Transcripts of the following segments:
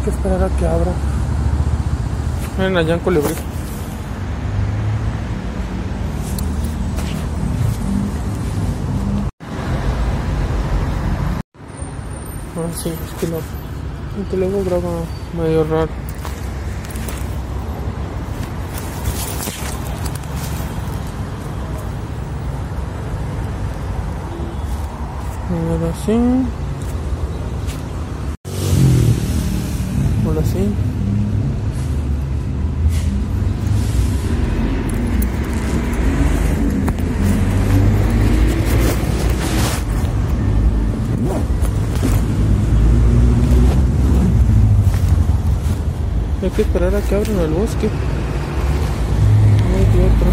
Hay que esperar a que abra. Miren allá en Colibrí. Ah, sí, es que, lo, que luego graba medio raro. Ahora sí. Ahora sí. Hay que esperar a que abran el bosque. No hay de otra.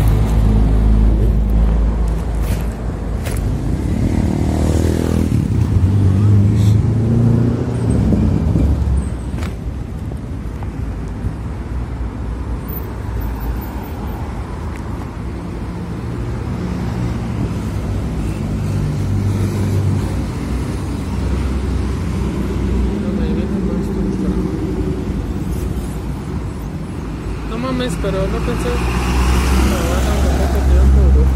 No me viene más estoy esperando. No mames, pero no pensé. Me van a aguantar tanto tiempo, güey.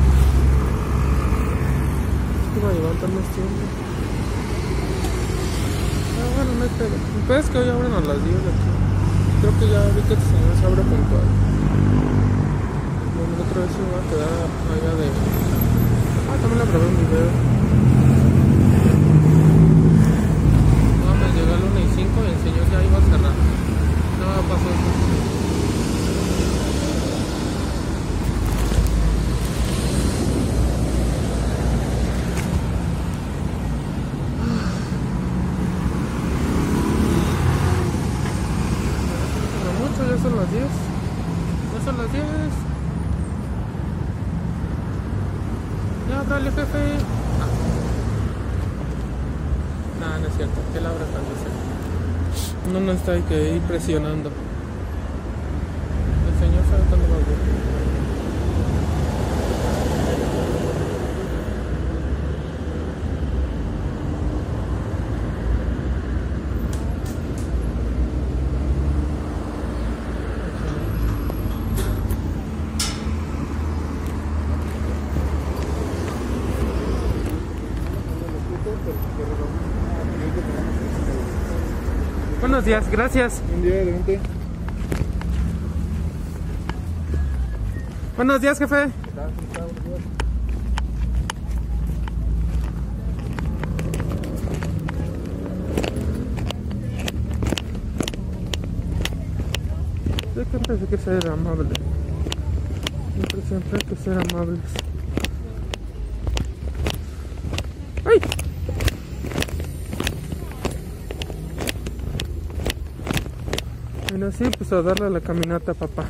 Es que va a levantar más tiempo. Ah, bueno, no hay pedo. El pedo es que hoy abren a las 10 de aquí. Creo que ya vi que este señor se abre puntual. Bueno, otra vez se va a quedar allá de. Ah, también la grabé un video. No, me llegó a la 1 y 5 y el señor ya iba a cerrar. No pasó eso. No mucho, ya son las 10. Ya son las 10. Ya, dale, jefe. Ah. No, no es cierto. Que la abra cuando sea. No, no está hay que ir presionando. El señor sabe cuándo va a abrir. Días, gracias. Un día adelante. Buenos días, jefe. Siempre hay que ser amable. Siempre, siempre hay que ser amables. Bueno, sí, pues a darle la caminata, papá.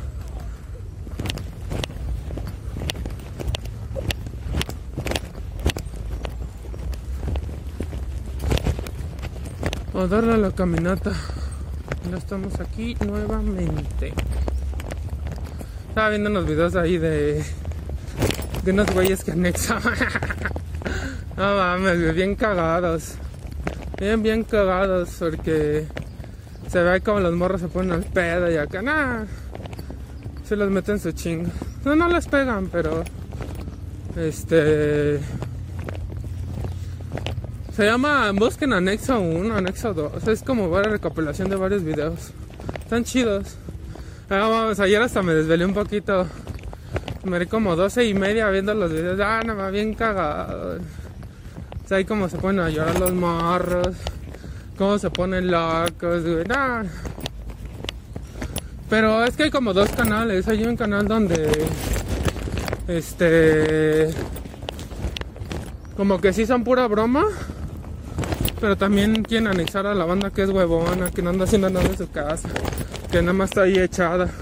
A darle la caminata. Ya estamos aquí nuevamente. Estaba viendo unos videos ahí de. de unos güeyes que anexan. no mames, bien cagados. Bien, bien cagados porque se ve como los morros se ponen al pedo y acá, nada. Se los meten su chingo. No, no les pegan, pero. Este. Se llama Busquen Anexo 1, Anexo 2. Es como una recopilación de varios videos. Están chidos. Ah, vamos, ayer hasta me desvelé un poquito. Me di como 12 y media viendo los videos. Ah, no, va bien cagado. O sea, ahí como se ponen a llorar los morros. Cómo se ponen locos, güey. Nah. Pero es que hay como dos canales. Hay un canal donde. Este. Como que sí son pura broma. Pero también quieren anexar a la banda que es huevona, que no anda haciendo nada en su casa, que nada más está ahí echada.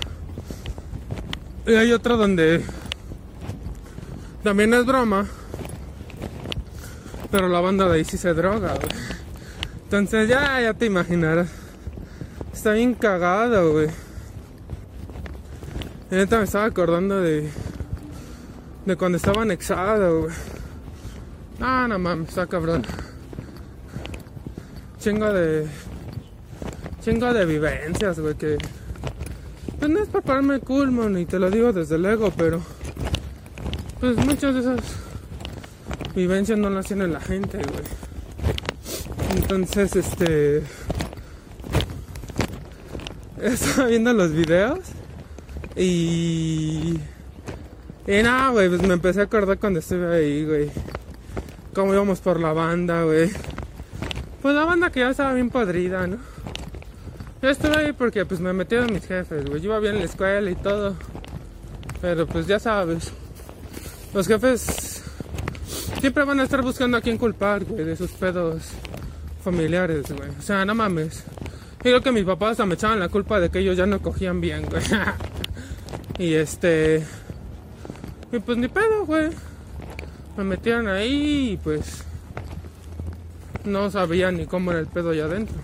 Y hay otro donde también es broma, pero la banda de ahí sí se droga. Entonces ya, ya te imaginarás. Está bien cagado, güey. Y me estaba acordando de. de cuando estaba anexado, güey. Ah, no mames, está cabrón. Chingo de. chingo de vivencias, güey, que... Pues no es para pararme cool, man, y te lo digo desde luego, pero... Pues muchas de esas vivencias no las tiene la gente, güey. Entonces, este... Estaba viendo los videos y... Y nada, güey, pues me empecé a acordar cuando estuve ahí, güey. Cómo íbamos por la banda, güey. Pues la banda que ya estaba bien podrida, ¿no? Yo estuve ahí porque pues me metieron mis jefes, güey. Yo iba bien en la escuela y todo. Pero pues ya sabes. Los jefes siempre van a estar buscando a quién culpar, güey, de sus pedos familiares, güey. O sea, no mames. Creo que mis papás hasta me echaban la culpa de que ellos ya no cogían bien, güey. y este... Y pues ni pedo, güey. Me metieron ahí y pues no sabía ni cómo era el pedo allá adentro.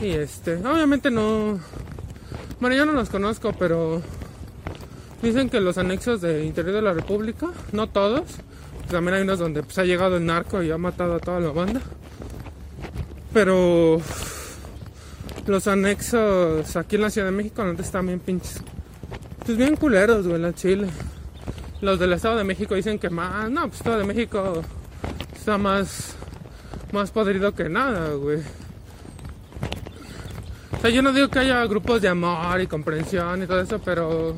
Y este, obviamente no. Bueno, yo no los conozco, pero dicen que los anexos de interior de la República, no todos, también hay unos donde pues, ha llegado el narco y ha matado a toda la banda. Pero los anexos aquí en la Ciudad de México, donde están bien pinches. Pues bien culeros, güey, la Chile. Los del Estado de México dicen que más. No, pues Estado de México está más. Más podrido que nada, güey. O sea, yo no digo que haya grupos de amor y comprensión y todo eso, pero.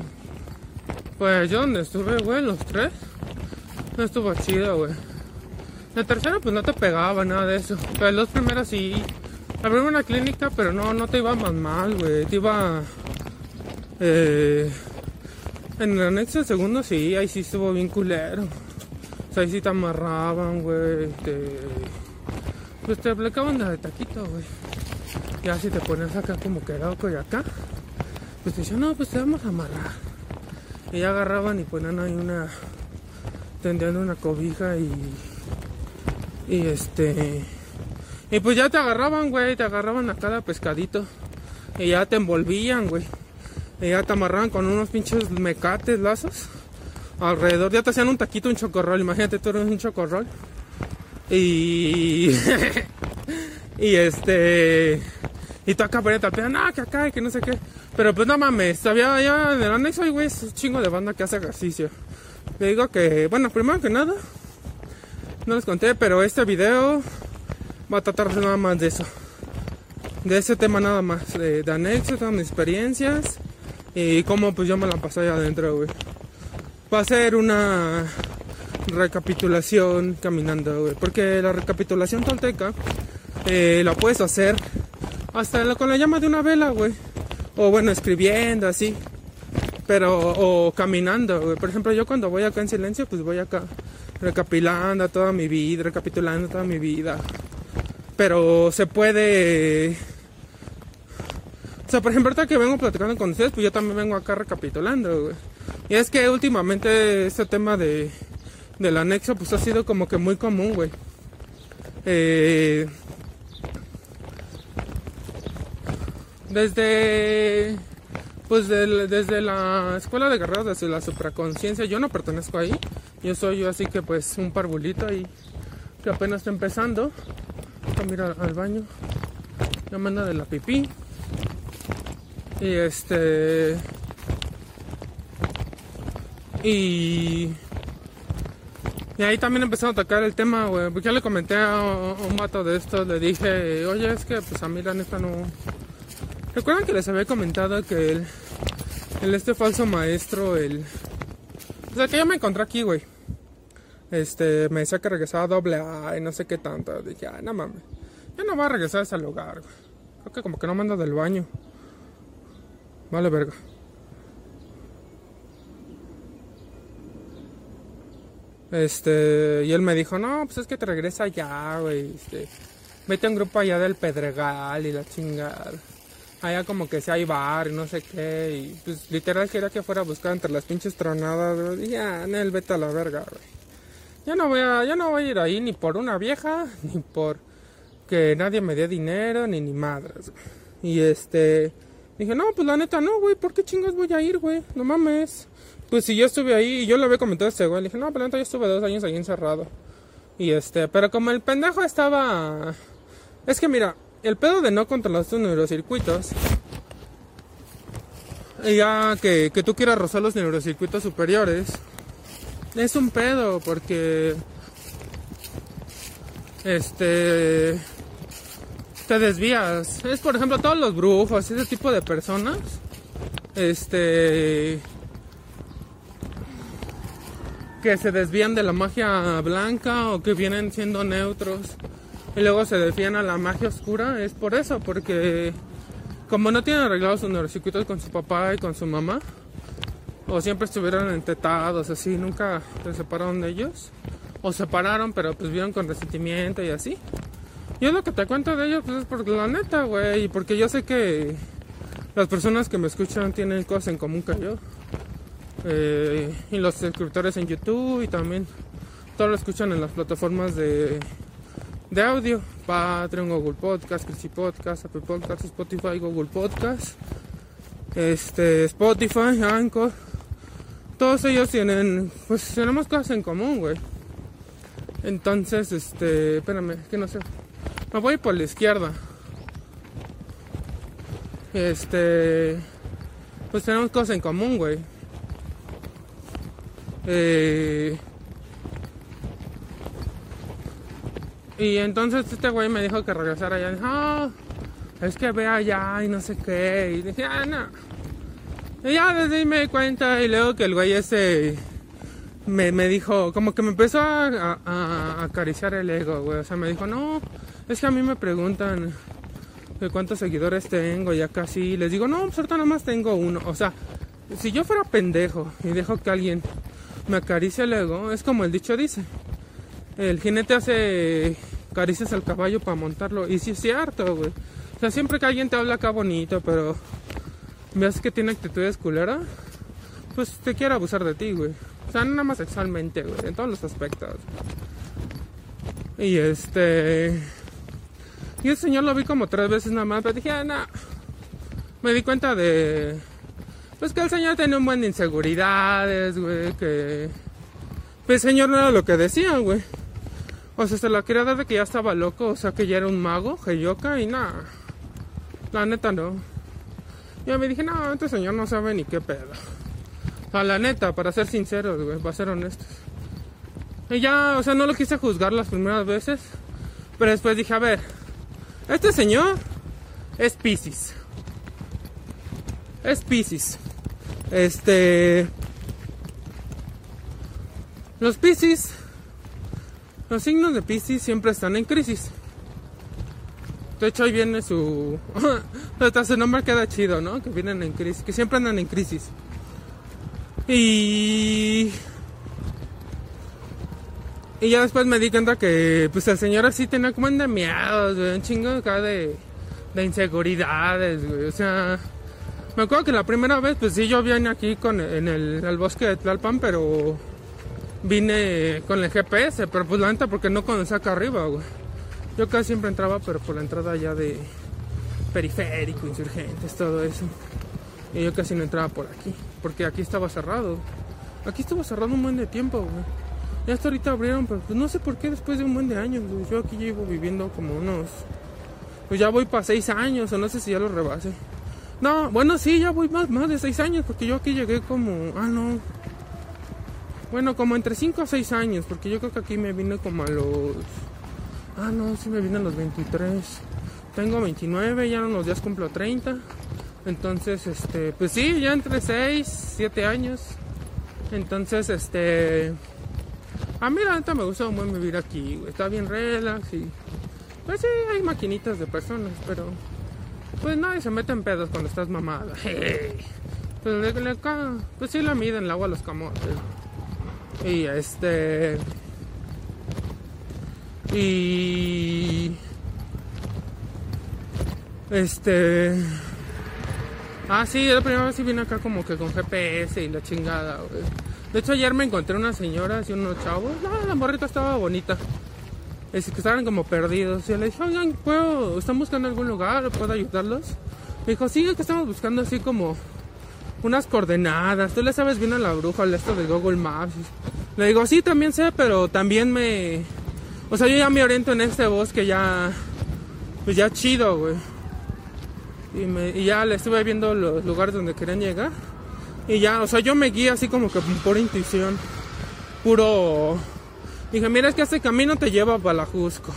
Pues yo donde estuve, güey, los tres. Estuvo chido, güey. El tercero, pues no te pegaba nada de eso. Pero los primeros sí. Abrí una clínica, pero no, no te iba más mal, güey. Te iba. Eh en el anexo segundo sí, ahí sí estuvo bien culero. O sea, ahí sí te amarraban, güey. Te... Pues te aplicaban de taquito, güey. Ya si te pones acá como que loco y acá, pues te decían, no, pues te vamos a amarrar. Y ya agarraban y ponían ahí una. Tendían una cobija y. Y este. Y pues ya te agarraban, güey, te agarraban a cada pescadito. Y ya te envolvían, güey. Y ya te amarraban con unos pinches mecates, lazos. Alrededor, ya te hacían un taquito, un chocorrol. Imagínate, tú eres un chocorrol. Y. y este. Y tú acá ponía tapeando, ah, que acá, que no sé qué. Pero pues no mames, había ya en el anexo güey, es un chingo de banda que hace ejercicio. Le digo que, bueno, primero que nada, no les conté, pero este video va a tratar nada más de eso. De ese tema nada más, de, de mis experiencias y cómo pues yo me la pasé allá adentro, güey. Va a ser una recapitulación caminando, güey. Porque la recapitulación tolteca eh, la puedes hacer hasta con la llama de una vela, güey. O bueno, escribiendo así. Pero, o caminando, güey. Por ejemplo, yo cuando voy acá en silencio, pues voy acá recapitulando toda mi vida, recapitulando toda mi vida. Pero se puede o sea, por ejemplo, ahorita que vengo platicando con ustedes, pues yo también vengo acá recapitulando, güey. Y es que últimamente este tema de, del anexo, pues ha sido como que muy común, güey. Eh, desde pues desde la escuela de guerreros, desde la supraconciencia, yo no pertenezco ahí. Yo soy yo así que pues un parvulito ahí que apenas está empezando. A ir al, baño. Ya manda de la pipí. Y este. Y. Y ahí también empezó a tocar el tema, güey. Porque ya le comenté a un vato de esto, le dije, oye, es que pues a mí la neta no. ¿Recuerdan que les había comentado que el, el este falso maestro, el. O sea, que yo me encontré aquí, güey. Este, me decía que regresaba doble A y no sé qué tanto. Dije, ay, no mames. Ya no voy a regresar a ese lugar, güey. Creo que como que no manda del baño. Vale, verga. Este, y él me dijo, no, pues es que te regresa ya, güey. Este, vete a un grupo allá del Pedregal y la chingada. Allá como que si hay bar y no sé qué. Y pues literal quería que fuera a buscar entre las pinches tronadas, güey. Y ya, él vete a la verga, güey. Ya no voy a, ya no voy a ir ahí ni por una vieja, ni por que nadie me dé dinero, ni ni madres, Y este, Dije, no, pues la neta no, güey, ¿por qué chingas voy a ir, güey? No mames. Pues si yo estuve ahí y yo le había comentado a este güey, le dije, no, pues la neta yo estuve dos años ahí encerrado. Y este, pero como el pendejo estaba... Es que mira, el pedo de no controlar tus neurocircuitos, y ya que, que tú quieras rozar los neurocircuitos superiores, es un pedo porque este te desvías. Es por ejemplo todos los brujos, ese tipo de personas. Este que se desvían de la magia blanca o que vienen siendo neutros y luego se desvían a la magia oscura, es por eso, porque como no tienen arreglados sus neurocircuitos con su papá y con su mamá, o siempre estuvieron entetados así, nunca se separaron de ellos, o separaron pero pues vieron con resentimiento y así. Yo lo que te cuento de ellos pues es por la neta, güey, porque yo sé que las personas que me escuchan tienen cosas en común que yo. Eh, y los suscriptores en YouTube y también todos lo escuchan en las plataformas de, de audio. Patreon, Google Podcast, Cristi Podcast, Apple Podcast, Spotify, Google Podcast, este, Spotify, Anchor. Todos ellos tienen, pues tenemos cosas en común, güey. Entonces, este, espérame, que no sé. Me voy por la izquierda. Este, pues tenemos cosas en común, güey. Eh, y entonces este güey me dijo que regresara allá. No, es que ve allá y no sé qué. Y dije, ah, no. Y ya desde ahí me di cuenta y luego que el güey ese me, me dijo, como que me empezó a, acariciar el ego, güey. O sea, me dijo, no, es que a mí me preguntan de cuántos seguidores tengo, ya casi. Les digo, no, pues ahorita nada tengo uno. O sea, si yo fuera pendejo y dejo que alguien me acaricia el ego, es como el dicho dice. El jinete hace caricias al caballo para montarlo. Y sí es cierto, güey. O sea, siempre que alguien te habla acá bonito, pero ves que tiene actitudes culera, pues te quiere abusar de ti, güey. O sea, no nada más sexualmente, güey, en todos los aspectos. Y este... Y el señor lo vi como tres veces nada más, pero dije, ah. Me di cuenta de pues que el señor tenía un buen de inseguridades, güey, que... Pues el señor no era lo que decía, güey. O sea, se la quería dar de que ya estaba loco, o sea, que ya era un mago, Heyoka, y nada. La neta no. Yo me dije, no, este señor no sabe ni qué pedo. O la neta, para ser sinceros, güey, para ser honestos. Y ya, o sea, no lo quise juzgar las primeras veces. Pero después dije, a ver, este señor es Pisces. Es Pisces. Este. Los Piscis, los signos de Piscis siempre están en crisis. De hecho, ahí viene su. Hasta su nombre queda chido, ¿no? Que vienen en crisis, que siempre andan en crisis. Y. Y ya después me di cuenta que, pues, el señor así tenía como endemiados, güey, un chingo acá de, de inseguridades, güey. O sea, me acuerdo que la primera vez, pues sí, yo vine aquí con, en el, bosque de Tlalpan, pero vine con el GPS, pero pues la neta porque no conocía acá arriba, güey. Yo casi siempre entraba, pero por la entrada ya de periférico, insurgentes, todo eso. Y yo casi no entraba por aquí, porque aquí estaba cerrado. Aquí estuvo cerrado un buen de tiempo, güey. Ya hasta ahorita abrieron, pero pues no sé por qué después de un buen de años, güey. Yo aquí llevo viviendo como unos... Pues ya voy para seis años, o no sé si ya lo rebase. No, bueno, sí, ya voy más, más de 6 años, porque yo aquí llegué como, ah, no. Bueno, como entre 5 o 6 años, porque yo creo que aquí me vine como a los... Ah, no, sí me vine a los 23. Tengo 29, ya en unos días cumplo 30. Entonces, este, pues sí, ya entre 6, 7 años. Entonces, este... A mí la neta me gusta muy vivir aquí. Está bien relax y... Pues sí, hay maquinitas de personas, pero... Pues nadie se mete en pedos cuando estás mamada. Pues, le, pues sí la miden el agua a los camotes. Y este. Y. Este. Ah, sí, la primera vez sí vine acá como que con GPS y la chingada, De hecho, ayer me encontré unas señoras y unos chavos. No, la morrita estaba bonita es que estaban como perdidos. Y le dije, oigan, ¿puedo, ¿están buscando algún lugar? ¿Puedo ayudarlos? Me dijo, sí, es que estamos buscando así como unas coordenadas. Tú le sabes bien a la bruja, al esto de Google Maps. Le digo, sí, también sé, pero también me... O sea, yo ya me oriento en este bosque ya pues ya chido, güey. Y, ya le estuve viendo los lugares donde querían llegar. Y ya, o sea, yo me guíé así como que por intuición. Puro... Dije, mira, es que este camino te lleva para la Jusco.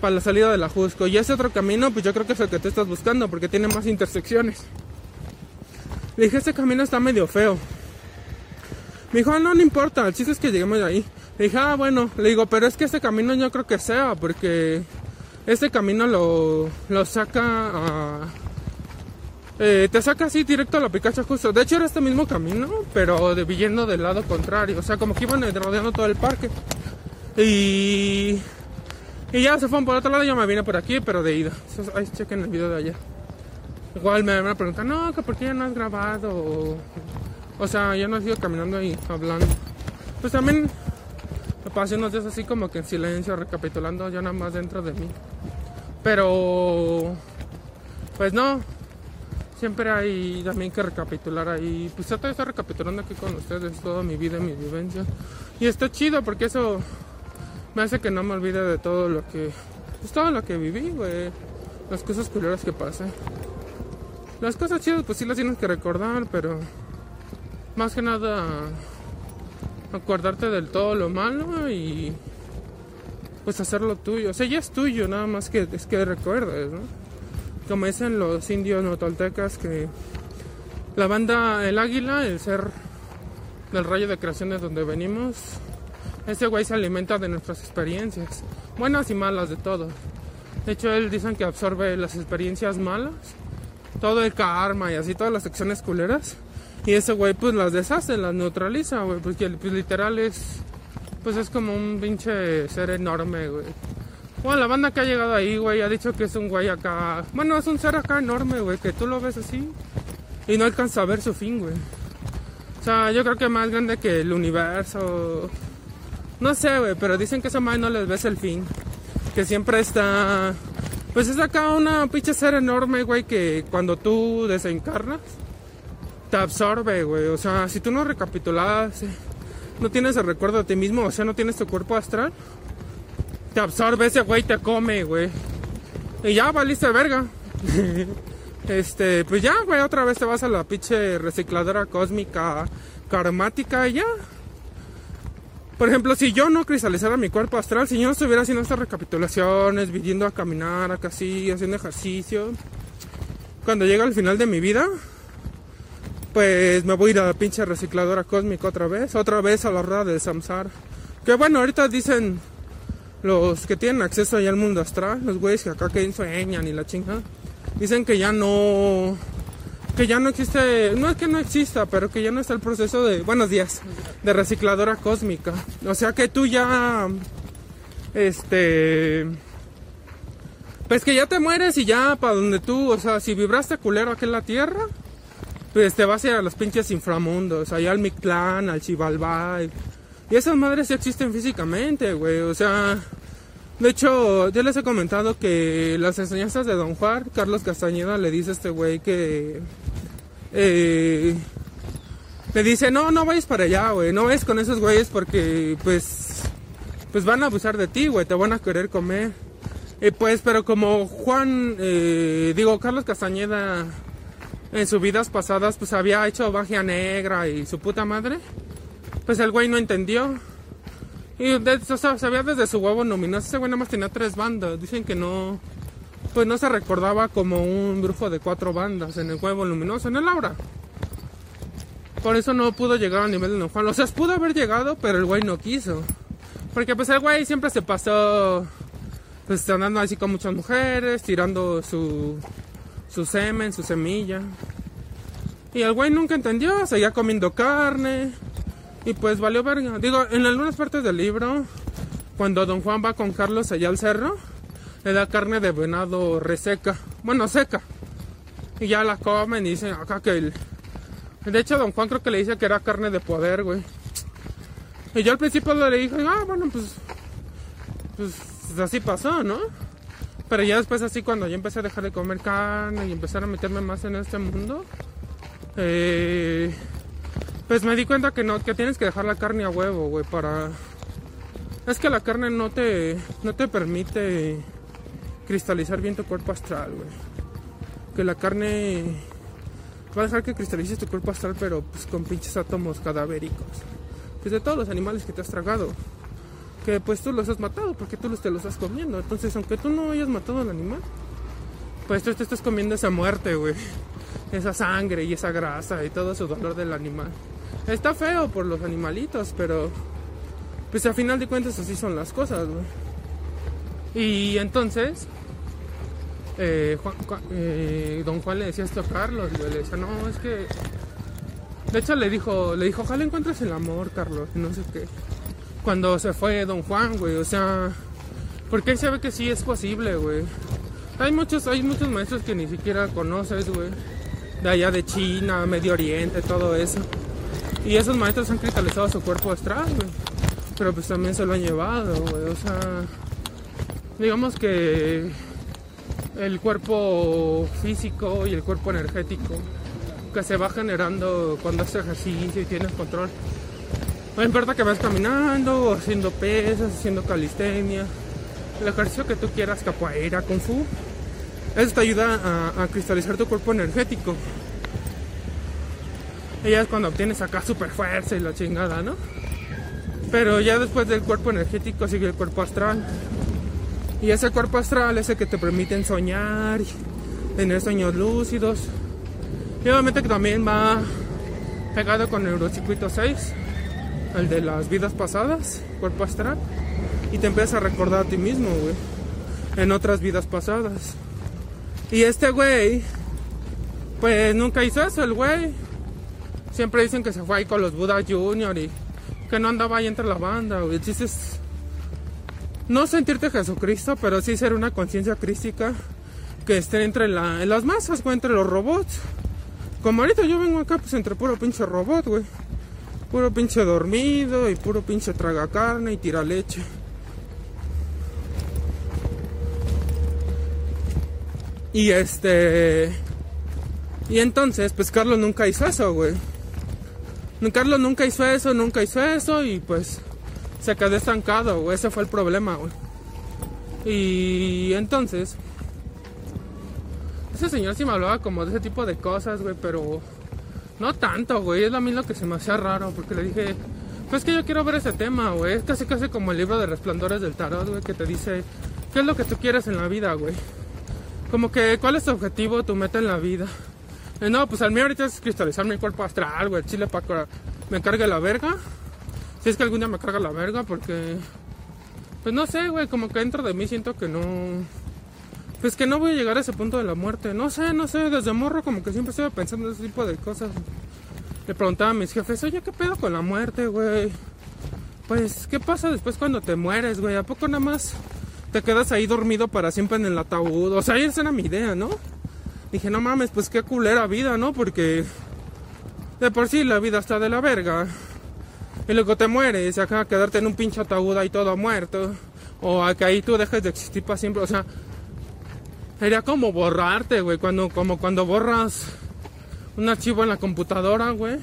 Para la salida de la Jusco. Y ese otro camino, pues yo creo que es el que te estás buscando, porque tiene más intersecciones. Le dije, este camino está medio feo. Me dijo, ah, no, no importa, el chiste es que lleguemos de ahí. Le dije, ah, bueno, le digo, pero es que este camino yo creo que sea, porque este camino lo, lo saca. Eh, te saca así directo a la Picacha justo. De hecho era este mismo camino, pero de, yendo del lado contrario. O sea, como que iban rodeando todo el parque. Y... Y ya se fueron por otro lado, yo me vine por aquí, pero de ida. Ahí chequen el video de allá. Igual me van a preguntar, no, que por qué ya no has grabado. O, sea, ya no has ido caminando ahí hablando. Pues también me pasé unos días así como que en silencio, recapitulando ya nada más dentro de mí. Pero, pues no, siempre hay también que recapitular ahí. Pues trato de estar recapitulando aquí con ustedes toda mi vida y mi vivencia. Y está chido porque eso me hace que no me olvide de todo lo que, pues todo lo que viví, güey. Las cosas curiosas que pasé. Las cosas chidas pues sí las tienes que recordar, pero más que nada acordarte del todo lo malo y pues hacerlo tuyo. O sea, ya es tuyo, nada más que es que recuerdes, ¿no? Como dicen los indios notoltecas que la banda El Águila, el ser del rayo de creación de donde venimos, ese güey se alimenta de nuestras experiencias, buenas y malas de todo. De hecho, él dicen que absorbe las experiencias malas, todo el karma y así todas las acciones culeras. Y ese güey pues las deshace, las neutraliza, güey, porque pues, literal es pues es como un pinche ser enorme, güey. Bueno, la banda que ha llegado ahí, güey, ha dicho que es un güey acá. Bueno, es un ser acá enorme, güey, que tú lo ves así y no alcanza a ver su fin, güey. O sea, yo creo que más grande que el universo. No sé, güey, pero dicen que esa madre no les ves el fin. Que siempre está. Pues es acá una pinche ser enorme, güey, que cuando tú desencarnas, te absorbe, güey. O sea, si tú no recapitulas no tienes el recuerdo de ti mismo, o sea, no tienes tu cuerpo astral, te absorbe ese güey, te come, güey. Y ya valiste verga. este, pues ya, güey, otra vez te vas a la pinche recicladora cósmica karmática y ya. Por ejemplo, si yo no cristalizara mi cuerpo astral, si yo no estuviera haciendo estas recapitulaciones, viniendo a caminar acá así, haciendo ejercicio, cuando llega al final de mi vida, pues me voy a ir a la pinche recicladora cósmica otra vez, otra vez a la rueda de Samsar. Que bueno, ahorita dicen los que tienen acceso allá al mundo astral, los güeyes que acá que ensueñan y la chinga, dicen que ya no, que ya no existe, no es que no exista, pero que ya no está el proceso de, buenos días, de recicladora cósmica. O sea que tú ya, este, pues que ya te mueres y ya para donde tú, o sea, si vibraste culero aquí en la tierra, pues te vas a ir a los pinches inframundos, allá al Mictlán, al Chivalbay. Y esas madres sí existen físicamente, güey. O sea, de hecho, ya les he comentado que las enseñanzas de Don Juan, Carlos Castañeda le dice a este güey que... Eh, le dice, no, no vayas para allá, güey. No vayas con esos güeyes porque, pues, pues van a abusar de ti, güey. Te van a querer comer. Y pues, pero como Juan, eh, digo, Carlos Castañeda en sus vidas pasadas pues había hecho magia negra y su puta madre, pues el güey no entendió. Y de, o sabía desde su huevo nominoso, ese güey nada más tenía tres bandas. Dicen que no, pues no se recordaba como un brujo de cuatro bandas en el huevo luminoso, en el aura. Por eso no pudo llegar a nivel de Don Juan. O sea, pudo haber llegado, pero el güey no quiso. Porque pues el güey siempre se pasó, pues andando así con muchas mujeres, tirando su su semen, su semilla. Y el güey nunca entendió, seguía comiendo carne. Y pues valió verga. Digo, en algunas partes del libro, cuando don Juan va con Carlos allá al cerro, le da carne de venado reseca. Bueno, seca. Y ya la comen y dicen acá que el... De hecho, don Juan creo que le dice que era carne de poder, güey. Y yo al principio le dije, ah, bueno, pues... Pues así pasó, ¿no? Pero ya después así cuando yo empecé a dejar de comer carne y empezar a meterme más en este mundo, eh, pues me di cuenta que no, que tienes que dejar la carne a huevo, güey, para... Es que la carne no te, no te permite cristalizar bien tu cuerpo astral, güey. Que la carne va a dejar que cristalices tu cuerpo astral, pero pues con pinches átomos cadavéricos. Pues de todos los animales que te has tragado. Que pues tú los has matado, porque tú los te los estás comiendo. Entonces, aunque tú no hayas matado al animal, pues tú te estás comiendo esa muerte, güey. Esa sangre y esa grasa y todo ese dolor del animal. Está feo por los animalitos, pero pues a final de cuentas así son las cosas, güey. Y entonces, eh, eh, don Juan le decía esto a Carlos, le decía, no, es que... De hecho le dijo, le dijo, ojalá encuentres el amor, Carlos, no sé qué. Cuando se fue don Juan, güey, o sea... Porque él sabe que sí es posible, güey. Hay muchos, hay muchos maestros que ni siquiera conoces, güey. De allá de China, Medio Oriente, todo eso. Y esos maestros han cristalizado su cuerpo astral, güey. Pero pues también se lo han llevado, güey. O sea, digamos que el cuerpo físico y el cuerpo energético que se va generando cuando haces ejercicio y tienes control. No importa que vas caminando, o haciendo pesas, haciendo calistenia, el ejercicio que tú quieras, capoeira, kung fu, eso te ayuda a, cristalizar tu cuerpo energético. Y ya es cuando obtienes acá super fuerza y la chingada, ¿no? Pero ya después del cuerpo energético sigue el cuerpo astral. Y ese cuerpo astral es el que te permiten soñar, y tener sueños lúcidos. Y obviamente que también va pegado con el neurocircuito 6, el de las vidas pasadas, cuerpo astral. Y te empiezas a recordar a ti mismo, güey, en otras vidas pasadas. Y este güey, pues nunca hizo eso, el güey. Siempre dicen que se fue ahí con los Buda Junior y que no andaba ahí entre la banda, güey. El no sentirte Jesucristo, pero sí ser una conciencia crística que esté entre la, en las masas, güey, entre los robots. Como ahorita yo vengo acá, pues entre puro pinche robot, güey. Puro pinche dormido y puro pinche traga carne y tira leche. Y este. Y entonces, pues Carlos nunca hizo eso, güey. Carlos nunca hizo eso, nunca hizo eso y pues se quedó estancado, güey. Ese fue el problema, güey. Y entonces, ese señor sí me hablaba como de ese tipo de cosas, güey, pero no tanto, güey. Es a mí lo que se me hacía raro, porque le dije, pues que yo quiero ver ese tema, güey. Es casi casi como el libro de resplandores del tarot, güey, que te dice, ¿qué es lo que tú quieres en la vida, güey? Como que, ¿cuál es tu objetivo, tu meta en la vida? Eh, no, pues al mío ahorita es cristalizar mi cuerpo astral, güey. Chile para que me cargue la verga. Si es que algún día me carga la verga, porque. Pues no sé, güey. Como que dentro de mí siento que no. Pues que no voy a llegar a ese punto de la muerte. No sé, no sé. Desde morro, como que siempre estuve pensando en ese tipo de cosas. Le preguntaba a mis jefes, oye, ¿qué pedo con la muerte, güey? Pues, ¿qué pasa después cuando te mueres, güey? ¿A poco nada más te quedas ahí dormido para siempre en el ataúd? O sea, esa era mi idea, ¿no? Dije, no mames, pues qué culera vida, ¿no? Porque de por sí la vida está de la verga. Y luego te mueres, acá quedarte en un pinche ataúd ahí todo muerto. O a que ahí tú dejes de existir para siempre. O sea, sería como borrarte, güey. Cuando, como cuando borras un archivo en la computadora, güey.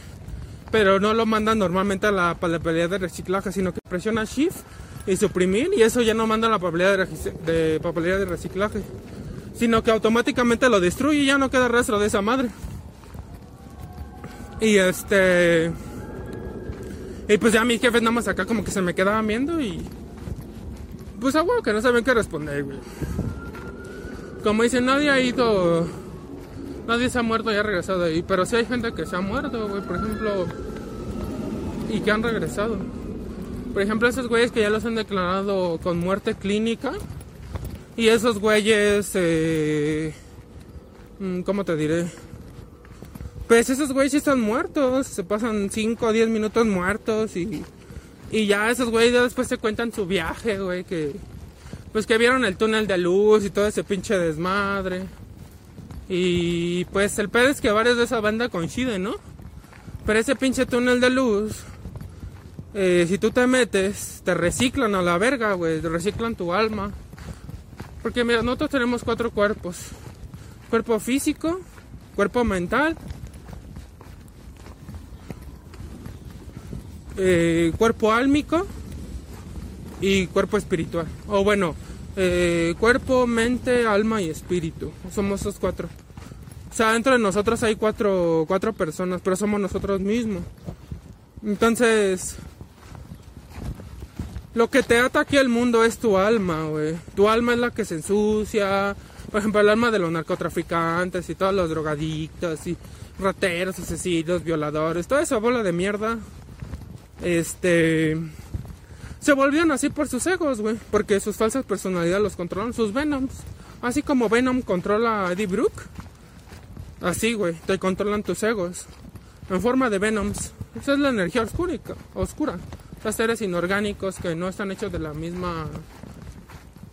Pero no lo mandan normalmente a la papelería de reciclaje, sino que presiona Shift y suprimir. Y eso ya no manda a la papelería de, papelería de reciclaje sino que automáticamente lo destruye y ya no queda rastro de esa madre. Y este. Y pues ya mis jefes nada más acá como que se me quedaban viendo y. Pues a huevo que no saben qué responder, güey. Como dicen, nadie ha ido. Nadie se ha muerto y ha regresado ahí. Pero sí hay gente que se ha muerto, güey, por ejemplo. Y que han regresado. Por ejemplo, esos güeyes que ya los han declarado con muerte clínica. Y esos güeyes, eh, ¿cómo te diré? Pues esos güeyes sí están muertos, se pasan 5 o 10 minutos muertos y, y ya esos güeyes después te cuentan su viaje, güey, que pues que vieron el túnel de luz y todo ese pinche desmadre. Y pues el pedo es que varios de esa banda coinciden, ¿no? Pero ese pinche túnel de luz, eh, si tú te metes, te reciclan a la verga, güey, te reciclan tu alma. Porque mira, nosotros tenemos cuatro cuerpos. Cuerpo físico, cuerpo mental, eh, cuerpo álmico y cuerpo espiritual. O bueno, Eh, cuerpo, mente, alma y espíritu. Somos esos cuatro. O sea, dentro de nosotros hay cuatro, cuatro personas, pero somos nosotros mismos. Entonces, lo que te ata aquí al mundo es tu alma, güey. Tu alma es la que se ensucia. Por ejemplo, el alma de los narcotraficantes y todos los drogadictos y rateros, asesinos, violadores, toda esa bola de mierda. Este. Se volvieron así por sus egos, güey. Porque sus falsas personalidades los controlan, sus Venoms. Así como Venom controla a Eddie Brooke. Así, güey, te controlan tus egos. En forma de Venoms. Esa es la energía oscura. oscura. Los seres inorgánicos que no están hechos de la misma.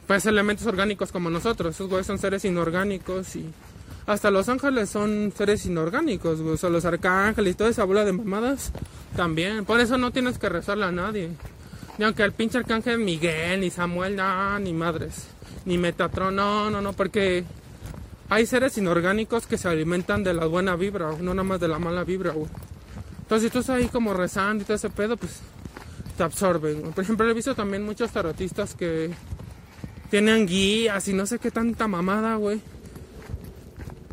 Pues elementos orgánicos como nosotros. Esos güeyes son seres inorgánicos y. Hasta los ángeles son seres inorgánicos, güey. O los arcángeles y toda esa bola de mamadas también. Por eso no tienes que rezarle a nadie. Ni aunque el pinche arcángel Miguel, ni Samuel, ni madres. Ni Metatron, no, no, no, porque hay seres inorgánicos que se alimentan de la buena vibra, no nada más de la mala vibra, güey. Entonces, si tú estás ahí como rezando y todo ese pedo, pues te absorben. Por ejemplo, he visto también muchos tarotistas que tienen guías y no sé qué tanta mamada, güey.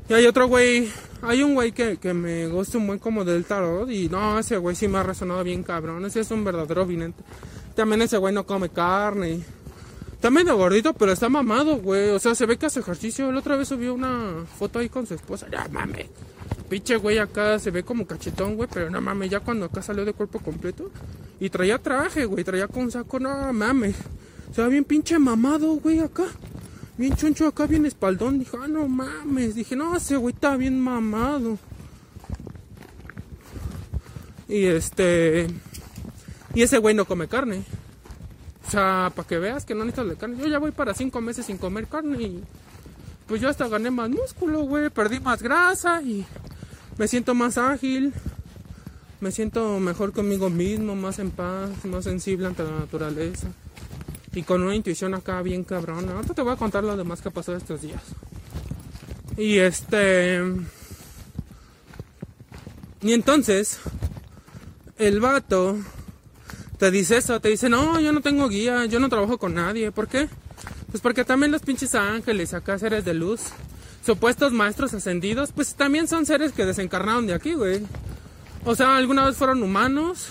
Y hay otro güey, hay un güey que, que me gusta un buen como del tarot y no, ese güey sí me ha resonado bien cabrón, ese es un verdadero vinente. También ese güey no come carne. Está medio gordito, pero está mamado, güey. O sea, se ve que hace ejercicio. La otra vez subió una foto ahí con su esposa. Ya mames. Pinche güey acá se ve como cachetón, güey. Pero no mames, ya cuando acá salió de cuerpo completo. Y traía traje, güey. Traía con saco, no mames. Se ve bien pinche mamado, güey, acá. Bien chuncho acá, bien espaldón. Dije, ah, no mames. Dije, no, ese güey está bien mamado. Y este. Y ese güey no come carne. O sea, para que veas que no necesitas de carne. Yo ya voy para cinco meses sin comer carne y pues yo hasta gané más músculo, güey. Perdí más grasa y me siento más ágil. Me siento mejor conmigo mismo, más en paz, más sensible ante la naturaleza. Y con una intuición acá bien cabrona. Ahorita te voy a contar lo demás que pasado estos días. Y este... Y entonces, el vato te dice eso, te dice, no, yo no tengo guía, yo no trabajo con nadie. ¿Por qué? Pues porque también los pinches ángeles, acá seres de luz, supuestos maestros ascendidos, pues también son seres que desencarnaron de aquí, güey. O sea, alguna vez fueron humanos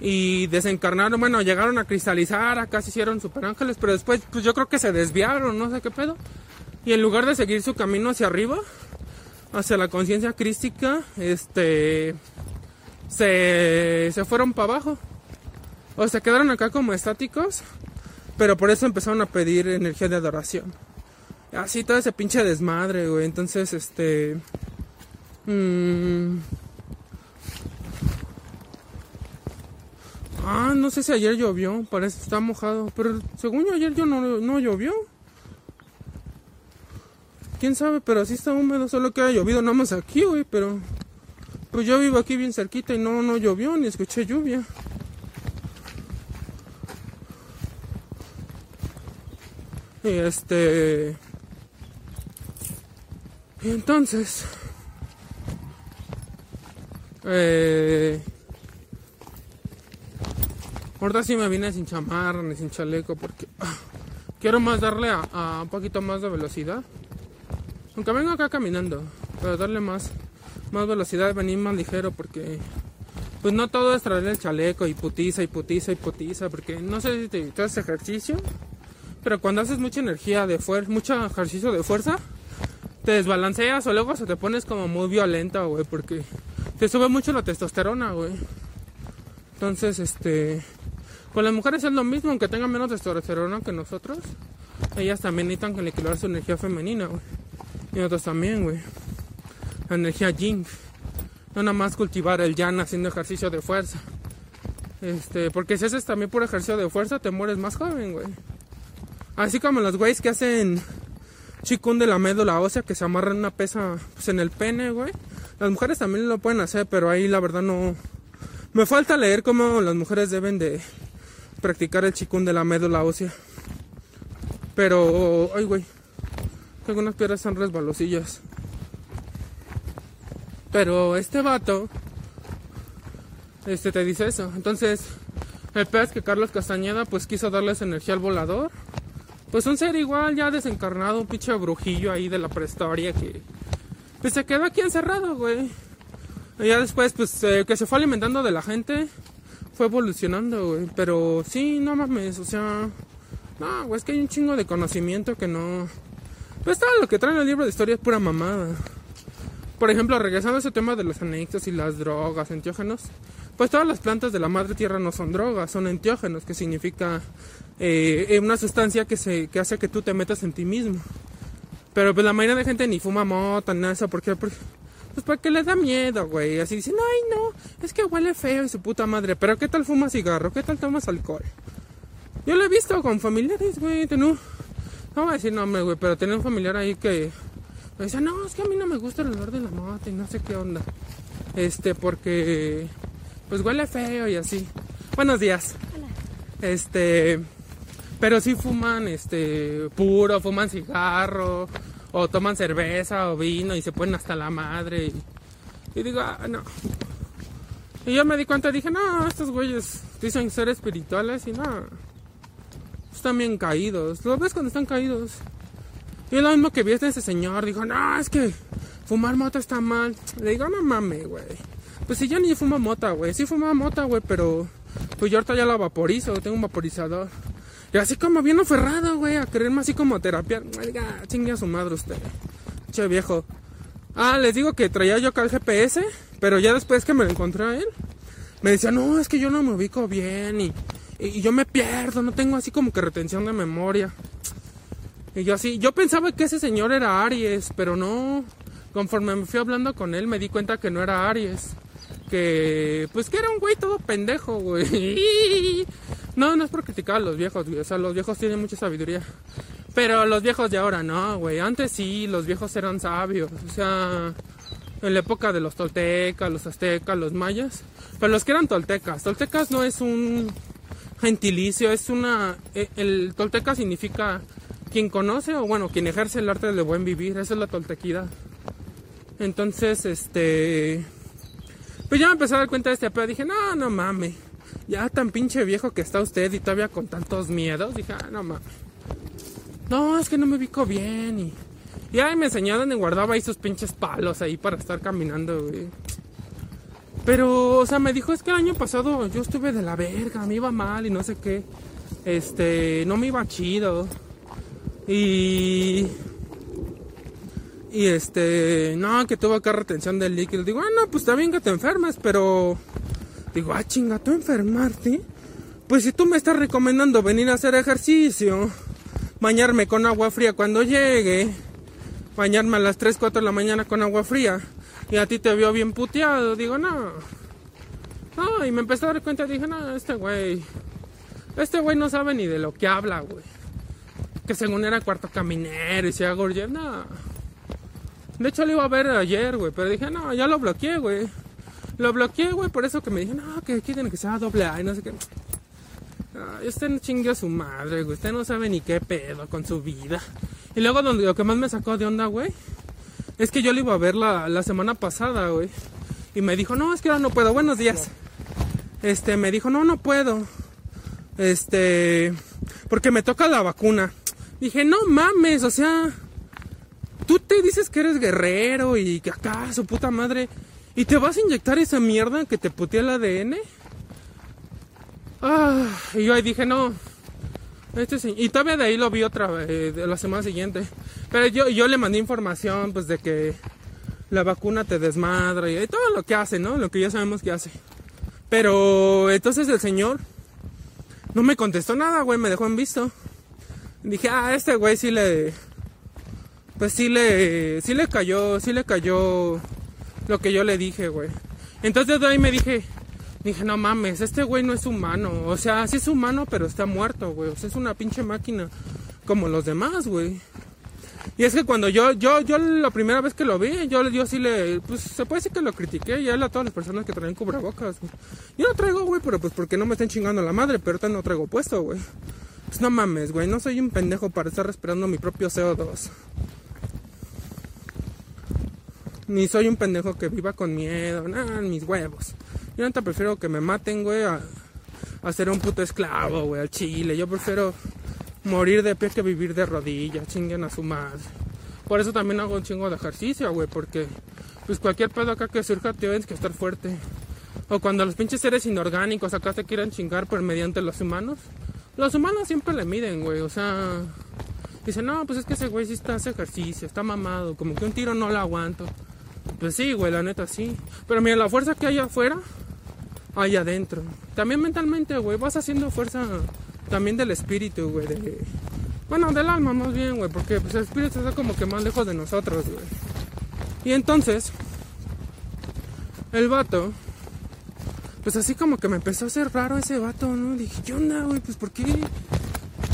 y desencarnaron, bueno, llegaron a cristalizar, acá se hicieron super ángeles, pero después, pues yo creo que se desviaron, no sé qué pedo. Y en lugar de seguir su camino hacia arriba, hacia la conciencia crística, este, se, se fueron para abajo. O se quedaron acá como estáticos, pero por eso empezaron a pedir energía de adoración. Así todo ese pinche desmadre, güey. Entonces, este... Mmm, ah, no sé si ayer llovió, parece que está mojado. Pero según yo ayer yo no, no llovió. Quién sabe, pero así está húmedo, solo que ha llovido nada más aquí, güey, pero... Pues yo vivo aquí bien cerquita y no, no llovió, ni escuché lluvia. Y este. Y entonces. Eh, ahorita sí me vine sin chamarra ni sin chaleco porque ah, quiero más darle a, un poquito más de velocidad. Aunque vengo acá caminando, pero darle más, más velocidad, venir más ligero porque pues no todo es traer el chaleco y putiza y putiza y putiza porque no sé si te haces ejercicio pero cuando haces mucha energía de fuerza, mucho ejercicio de fuerza, te desbalanceas o luego se te pones como muy violenta, güey, porque te sube mucho la testosterona, güey. Entonces, este, con las mujeres es lo mismo, aunque tengan menos testosterona que nosotros. Ellas también necesitan equilibrar su energía femenina, güey. Y nosotros también, güey. La energía yin. No nada más cultivar el yan haciendo ejercicio de fuerza. Este, porque si haces también por ejercicio de fuerza, te mueres más joven, güey. Así como los güeyes que hacen chicún de la médula ósea que se amarran una pesa pues, en el pene, güey. Las mujeres también lo pueden hacer, pero ahí la verdad no. Me falta leer cómo las mujeres deben de practicar el chikun de la médula ósea. Pero, ay, güey. Algunas piedras son resbalosillas. Pero este vato, este te dice eso. Entonces, el peor es que Carlos Castañeda pues quiso darles energía al volador pues un ser igual ya desencarnado, un pinche brujillo ahí de la prehistoria que pues se quedó aquí encerrado, güey. Y ya después, pues eh, que se fue alimentando de la gente, fue evolucionando, güey. Pero sí, no mames, o sea, no, güey, es que hay un chingo de conocimiento que no. Pues todo lo que trae el libro de historia es pura mamada. Por ejemplo, regresando a ese tema de los anexos y las drogas, enteógenos, pues todas las plantas de la madre tierra no son drogas, son enteógenos, que significa eh, una sustancia que, se, que hace que tú te metas en ti mismo. Pero pues la mayoría de gente ni fuma mota, ni nada eso, ¿por qué? Pues porque le da miedo, güey. Así dicen, ay no, es que huele feo y su puta madre. Pero ¿qué tal fumas cigarro? ¿Qué tal tomas alcohol? Yo lo he visto con familiares, güey. No, no voy a decir nombre, güey, pero tenía un familiar ahí que me dice, no, es que a mí no me gusta el olor de la mota y no sé qué onda. Este, porque pues huele feo y así. Buenos días. Hola. Este, pero sí fuman, este, puro, fuman cigarro, o toman cerveza o vino y se ponen hasta la madre. Y, digo, ah, no. Y yo me di cuenta, dije, no, estos güeyes dicen ser espirituales y no. Están bien caídos. ¿Lo ves cuando están caídos? Y es lo mismo que vi este ese señor. Dijo, no, es que fumar mota está mal. Le digo, no mames, güey. Pues si ya ni fumo mota, güey. Sí fumaba mota, güey, pero pues yo ahorita ya la vaporizo. Tengo un vaporizador. Y así como bien aferrado, güey, a creerme así como terapia. Diga, chingue a su madre usted. Che viejo. Ah, les digo que traía yo acá el GPS, pero ya después que me lo encontré a él, me decía, no, es que yo no me ubico bien y, y, yo me pierdo, no tengo así como que retención de memoria. Y yo así, yo pensaba que ese señor era Aries, pero no. Conforme me fui hablando con él, me di cuenta que no era Aries. Que, pues que era un güey todo pendejo, güey. No, no es por criticar a los viejos, güey. O sea, los viejos tienen mucha sabiduría. Pero los viejos de ahora no, güey. Antes sí, los viejos eran sabios. O sea, en la época de los toltecas, los aztecas, los mayas. Pero los que eran toltecas. Toltecas no es un gentilicio, es una... Eh, el tolteca significa quien conoce o bueno, quien ejerce el arte de buen vivir. Esa es la toltequidad. Entonces, este... Pues ya me empecé a dar cuenta de este pero Dije, no, no mames ya tan pinche viejo que está usted y todavía con tantos miedos. Dije, ah, no mames. No, es que no me ubico bien. Y, y ahí me enseñaron y guardaba ahí sus pinches palos ahí para estar caminando, güey. Pero, o sea, me dijo, es que el año pasado yo estuve de la verga, me iba mal y no sé qué. Este, no me iba chido. Y... Y este, no, que tuvo acá retención del líquido. Digo, ah, no, pues está bien que te enfermes, pero Digo, ah, chinga, ¿tú enfermarte? Pues si tú me estás recomendando venir a hacer ejercicio, bañarme con agua fría cuando llegue, bañarme a las 3, 4 de la mañana con agua fría, y a ti te vio bien puteado, digo, no. No, y me empecé a dar cuenta, dije, no, este güey, este güey no sabe ni de lo que habla, güey. Que según era cuarto caminero y se hago, no. De hecho, lo iba a ver ayer, güey, pero dije, no, ya lo bloqueé, güey. Lo bloqueé, güey, por eso que me dijeron, no, que quieren que sea doble A y no sé qué. Usted no chingue a su madre, güey. Usted no sabe ni qué pedo con su vida. Y luego lo que más me sacó de onda, güey, es que yo lo iba a ver la, la semana pasada, güey. Y me dijo, no, es que ahora no puedo. Buenos días. Este, me dijo, no, no puedo. Este, porque me toca la vacuna. Dije, no mames, o sea, tú te dices que eres guerrero y que acá su puta madre ¿Y te vas a inyectar esa mierda que te putea el ADN? Ah, y yo ahí dije, no. Este. Y todavía de ahí lo vi otra vez, de la semana siguiente. Pero yo, yo le mandé información, pues, de que la vacuna te desmadra y todo lo que hace, ¿no? Lo que ya sabemos que hace. Pero entonces el señor no me contestó nada, güey, me dejó en visto. Dije, ah, este güey sí le. Pues sí le. Sí le cayó, sí le cayó lo que yo le dije, güey. Entonces de ahí me dije, dije, no mames, este güey no es humano. O sea, sí es humano, pero está muerto, güey. O sea, es una pinche máquina como los demás, güey. Y es que cuando yo, yo, yo la primera vez que lo vi, yo, yo sí le, pues se puede decir que lo critiqué y a todas las personas que traen cubrebocas, güey. Yo no traigo, güey, pero pues porque no me estén chingando la madre, pero ahorita no traigo puesto, güey. Pues no mames, güey, no soy un pendejo para estar respirando mi propio CO2. Ni soy un pendejo que viva con miedo, nada, mis huevos. Yo neta prefiero que me maten, güey, a, a ser un puto esclavo, güey, al chile. Yo prefiero morir de pie que vivir de rodillas, chinguen a su madre. Por eso también hago un chingo de ejercicio, güey, porque pues cualquier pedo acá que surja tienes que estar fuerte. O cuando los pinches seres inorgánicos acá se quieren chingar por mediante los humanos. Los humanos siempre le miden, güey, o sea... Dicen, no, pues es que ese güey sí está hace ejercicio, está mamado, como que un tiro no lo aguanto. Pues sí, güey, la neta sí. Pero mira, la fuerza que hay afuera, hay adentro. También mentalmente, güey, vas haciendo fuerza también del espíritu, güey. Bueno, del alma más bien, güey, porque pues, el espíritu está como que más lejos de nosotros, güey. Y entonces, el vato, pues así como que me empezó a hacer raro ese vato, ¿no? Dije, ¿qué onda, güey? Pues ¿por qué?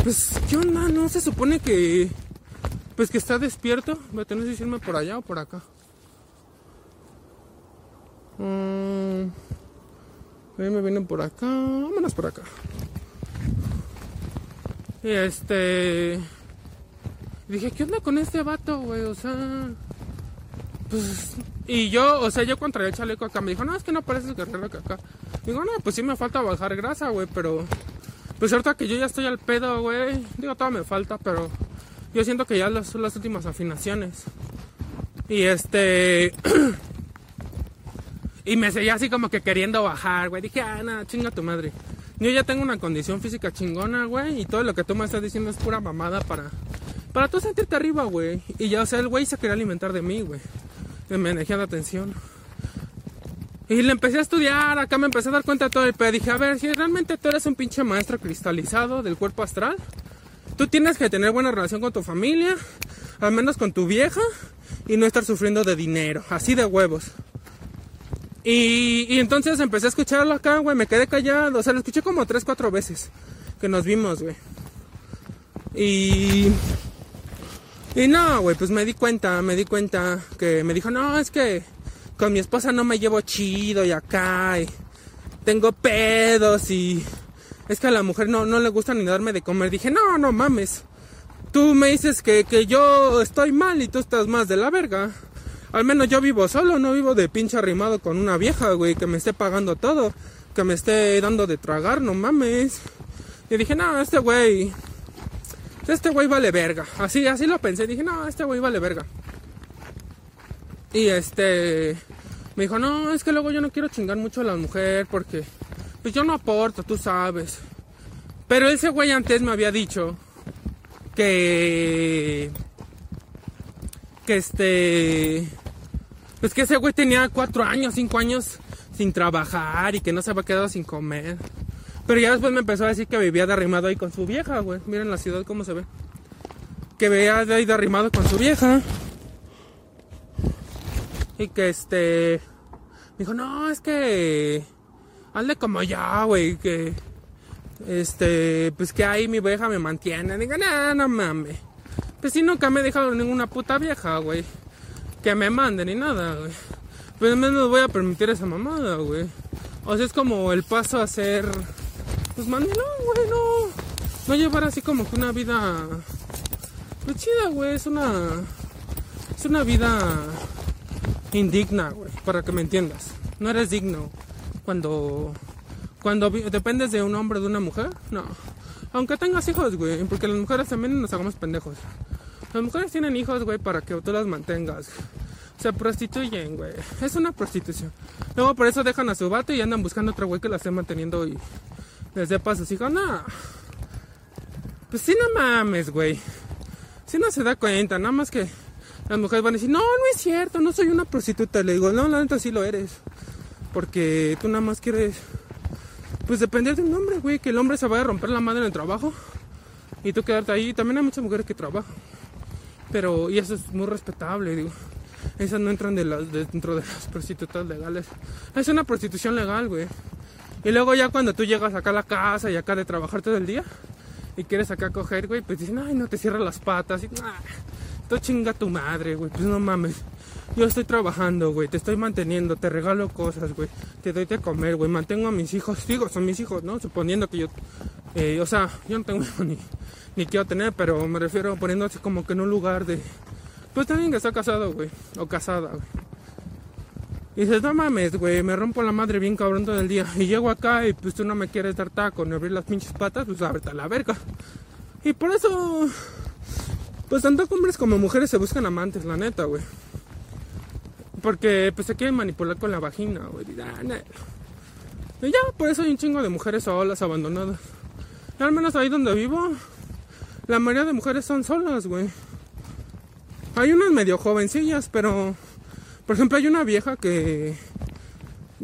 Pues, ¿qué onda? ¿No se supone que, pues que está despierto? Voy a tener que irme por allá o por acá. Ahí me vienen por acá. Vámonos por acá. Y este. Dije, ¿qué onda con este vato, güey? O sea. Pues. Y yo, o sea, yo contra el chaleco acá. Me dijo, no, es que no pareces guerrero que acá. Digo, no, pues sí me falta bajar grasa, güey, pero. Pues ahorita que yo ya estoy al pedo, güey. Digo, todavía me falta, pero. Yo siento que ya son las últimas afinaciones. Y este. y me seguía así como que queriendo bajar, güey. Dije, ah, nada, chinga tu madre. Yo ya tengo una condición física chingona, güey. Y todo lo que tú me estás diciendo es pura mamada para. Para tú sentirte arriba, güey. Y ya, o sea, el güey se quería alimentar de mí, güey. Me energía de atención. Y le empecé a estudiar, acá me empecé a dar cuenta de todo el pedo. Dije, a ver, si realmente tú eres un pinche maestro cristalizado del cuerpo astral, tú tienes que tener buena relación con tu familia, al menos con tu vieja, y no estar sufriendo de dinero, así de huevos. Y, entonces empecé a escucharlo acá, güey, me quedé callado, o sea, lo escuché como tres, cuatro veces que nos vimos, güey. Y... Y no, güey, pues me di cuenta, me di cuenta que me dijo, no, es que con mi esposa no me llevo chido y acá y tengo pedos y es que a la mujer no, no le gusta ni darme de comer. Dije, no, no mames. Tú me dices que, que yo estoy mal y tú estás más de la verga. Al menos yo vivo solo, no vivo de pinche arrimado con una vieja, güey, que me esté pagando todo, que me esté dando de tragar, no mames. Y dije, no, este güey, este güey vale verga. Así, así lo pensé, dije, no, este güey vale verga. Y este, me dijo, no, es que luego yo no quiero chingar mucho a la mujer porque, pues yo no aporto, tú sabes. Pero ese güey antes me había dicho que, que este, pues que ese güey tenía cuatro años, cinco años sin trabajar y que no se había quedado sin comer. Pero ya después me empezó a decir que vivía de arrimado ahí con su vieja, güey. Miren la ciudad cómo se ve. Que vivía ahí de arrimado con su vieja. Y que este. Me dijo, no, es que. Hazle como ya, güey. Que. Este. Pues que ahí mi vieja me mantiene. Digo, no, no mames. Pues si nunca me he dejado ninguna puta vieja, güey. Que me mande ni nada, güey. Pues al menos voy a permitir esa mamada, güey. O sea, es como el paso a ser. Pues mandilón, güey, no. No llevar así como que una vida. Pues chida, güey. Es una. Es una vida indigna, güey, para que me entiendas. No eres digno cuando cuando dependes de un hombre o de una mujer, no. Aunque tengas hijos, güey, porque las mujeres también nos hagamos pendejos. Las mujeres tienen hijos, güey, para que tú las mantengas. Se prostituyen, güey. Es una prostitución. Luego por eso dejan a su vato y andan buscando otro güey que la esté manteniendo y les dé pasos. Hijo, no. Pues sí, no mames, güey. Si no se da cuenta, nada más que las mujeres van a decir, no, no es cierto, no soy una prostituta. Le digo, no, la neta sí lo eres. Porque tú nada más quieres, pues depender de un hombre, güey, que el hombre se vaya a romper la madre en el trabajo y tú quedarte ahí. También hay muchas mujeres que trabajan. Pero, y eso es muy respetable, digo. Esas no entran de las, dentro de las prostitutas legales. Es una prostitución legal, güey. Y luego ya cuando tú llegas acá a la casa y acá de trabajar todo el día y quieres acá coger, güey, pues dicen, ay, no te cierras las patas. Y, ah, Tú chinga tu madre, güey. Pues no mames. Yo estoy trabajando, güey. Te estoy manteniendo. Te regalo cosas, güey. Te doy de comer, güey. Mantengo a mis hijos. Digo, son mis hijos, ¿no? Suponiendo que yo. Eh, o sea, yo no tengo ni, ni quiero tener, pero me refiero poniéndose como que en un lugar de. Pues también que está casado, güey. O casada, güey. Y dices, no mames, güey, me rompo la madre bien cabrón todo el día. Y llego acá y pues tú no me quieres dar taco ni abrir las pinches patas, pues ábrete a la verga. Y por eso, pues tanto hombres como mujeres se buscan amantes, la neta, güey. Porque pues se quieren manipular con la vagina, güey. Y ya, por eso hay un chingo de mujeres solas, abandonadas. Al menos ahí donde vivo, la mayoría de mujeres son solas, güey. Hay unas medio jovencillas, pero... Por ejemplo, hay una vieja que...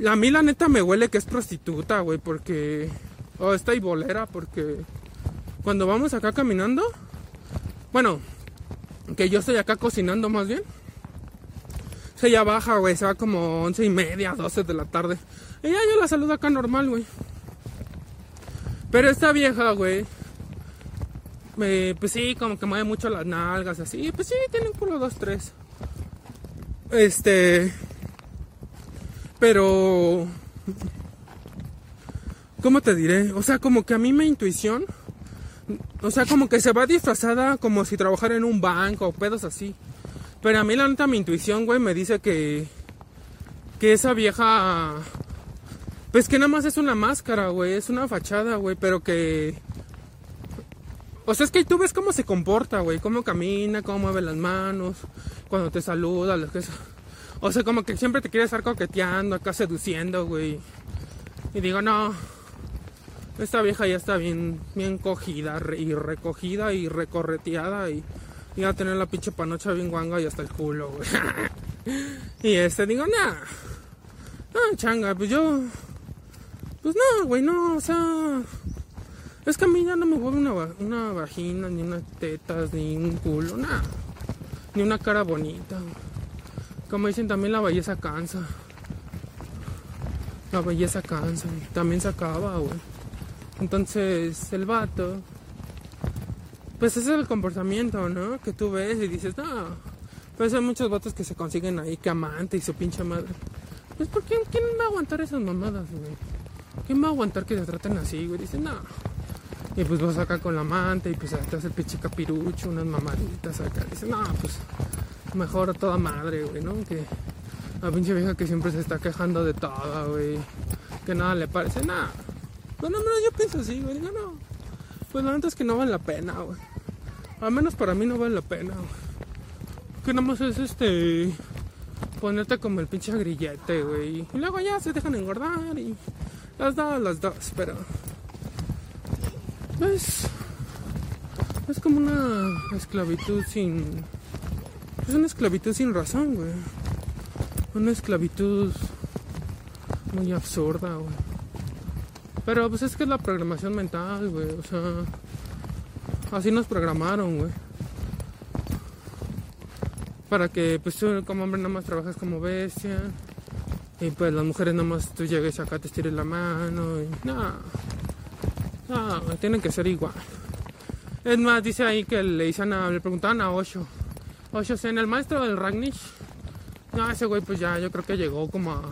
A mí la neta me huele que es prostituta, güey, porque... O está y bolera, porque... Cuando vamos acá caminando... Bueno, que yo estoy acá cocinando más bien. Se ya baja, güey, se va como once y media, 12 de la tarde. Y ya yo la saludo acá normal, güey. Pero esta vieja, güey, pues sí, como que mueve mucho las nalgas, así. Pues sí, tiene un culo dos, tres. Este. Pero. ¿Cómo te diré? O sea, como que a mí mi intuición. O sea, como que se va disfrazada como si trabajara en un banco o pedos así. Pero a mí la neta mi intuición, güey, me dice que. Que esa vieja. Pues que nada más es una máscara, güey. Es una fachada, güey. Pero que o sea, es que tú ves cómo se comporta, güey, cómo camina, cómo mueve las manos, cuando te saluda, lo que sea. O sea, como que siempre te quiere estar coqueteando, acá seduciendo, güey. Y digo, no, esta vieja ya está bien, bien cogida y recogida y recorreteada y, y va a tener la pinche panocha bien guanga y hasta el culo, güey. y este, digo, nah, no, changa, pues yo, pues no, güey, no, o sea es que a mí ya no me mueve una, una vagina, ni unas tetas, ni un culo, nada. Ni una cara bonita. Como dicen, también la belleza cansa. La belleza cansa. También se acaba, güey. Entonces, el vato. Pues ese es el comportamiento, ¿no? Que tú ves y dices, no. Pues hay muchos vatos que se consiguen ahí que amante y su pinche madre. Pues, ¿por va a aguantar esas mamadas, güey? ¿Quién va a aguantar que se traten así, güey? Dice, no. Y pues vas acá con la amante y pues te hace el pinche capirucho, unas mamaditas acá. Dice, no, pues mejor a toda madre, güey, ¿no? Que la pinche vieja que siempre se está quejando de todo, güey. Que nada le parece, nada. Bueno, menos yo pienso así, güey. Digo, no. Pues la neta es que no vale la pena, güey. Al menos para mí no vale la pena, güey. Que nada más es este. Ponerte como el pinche grillete, güey. Y luego ya se dejan engordar y. Las dos, las dos, pero. Es, es como una esclavitud sin... Es una esclavitud sin razón, güey. Una esclavitud muy absurda, güey. Pero pues es que es la programación mental, güey. O sea, así nos programaron, güey. Para que pues tú como hombre nada más trabajas como bestia. Y pues las mujeres nada más tú llegues acá, te estires la mano y nada. No, tienen que ser igual. Es más, dice ahí que le dicen a, le preguntaban a Osho. Osho, en el maestro del Ragnish. No, ese güey pues ya, yo creo que llegó como a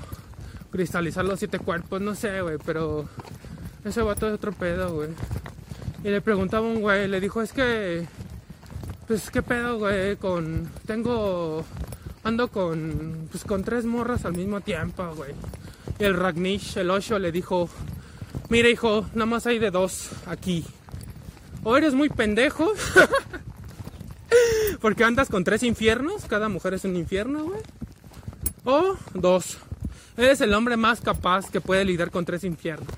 cristalizar los siete cuerpos, no sé, güey, pero ese vato es otro pedo, güey. Y le preguntaba un güey, le dijo, es que, pues qué pedo, güey, con, tengo, ando con, pues con tres morras al mismo tiempo, güey. Y el Ragnish, el Osho, le dijo, Mira, hijo, nada más hay de dos aquí. O eres muy pendejo. porque andas con tres infiernos. Cada mujer es un infierno, güey. O dos. Eres el hombre más capaz que puede lidiar con tres infiernos.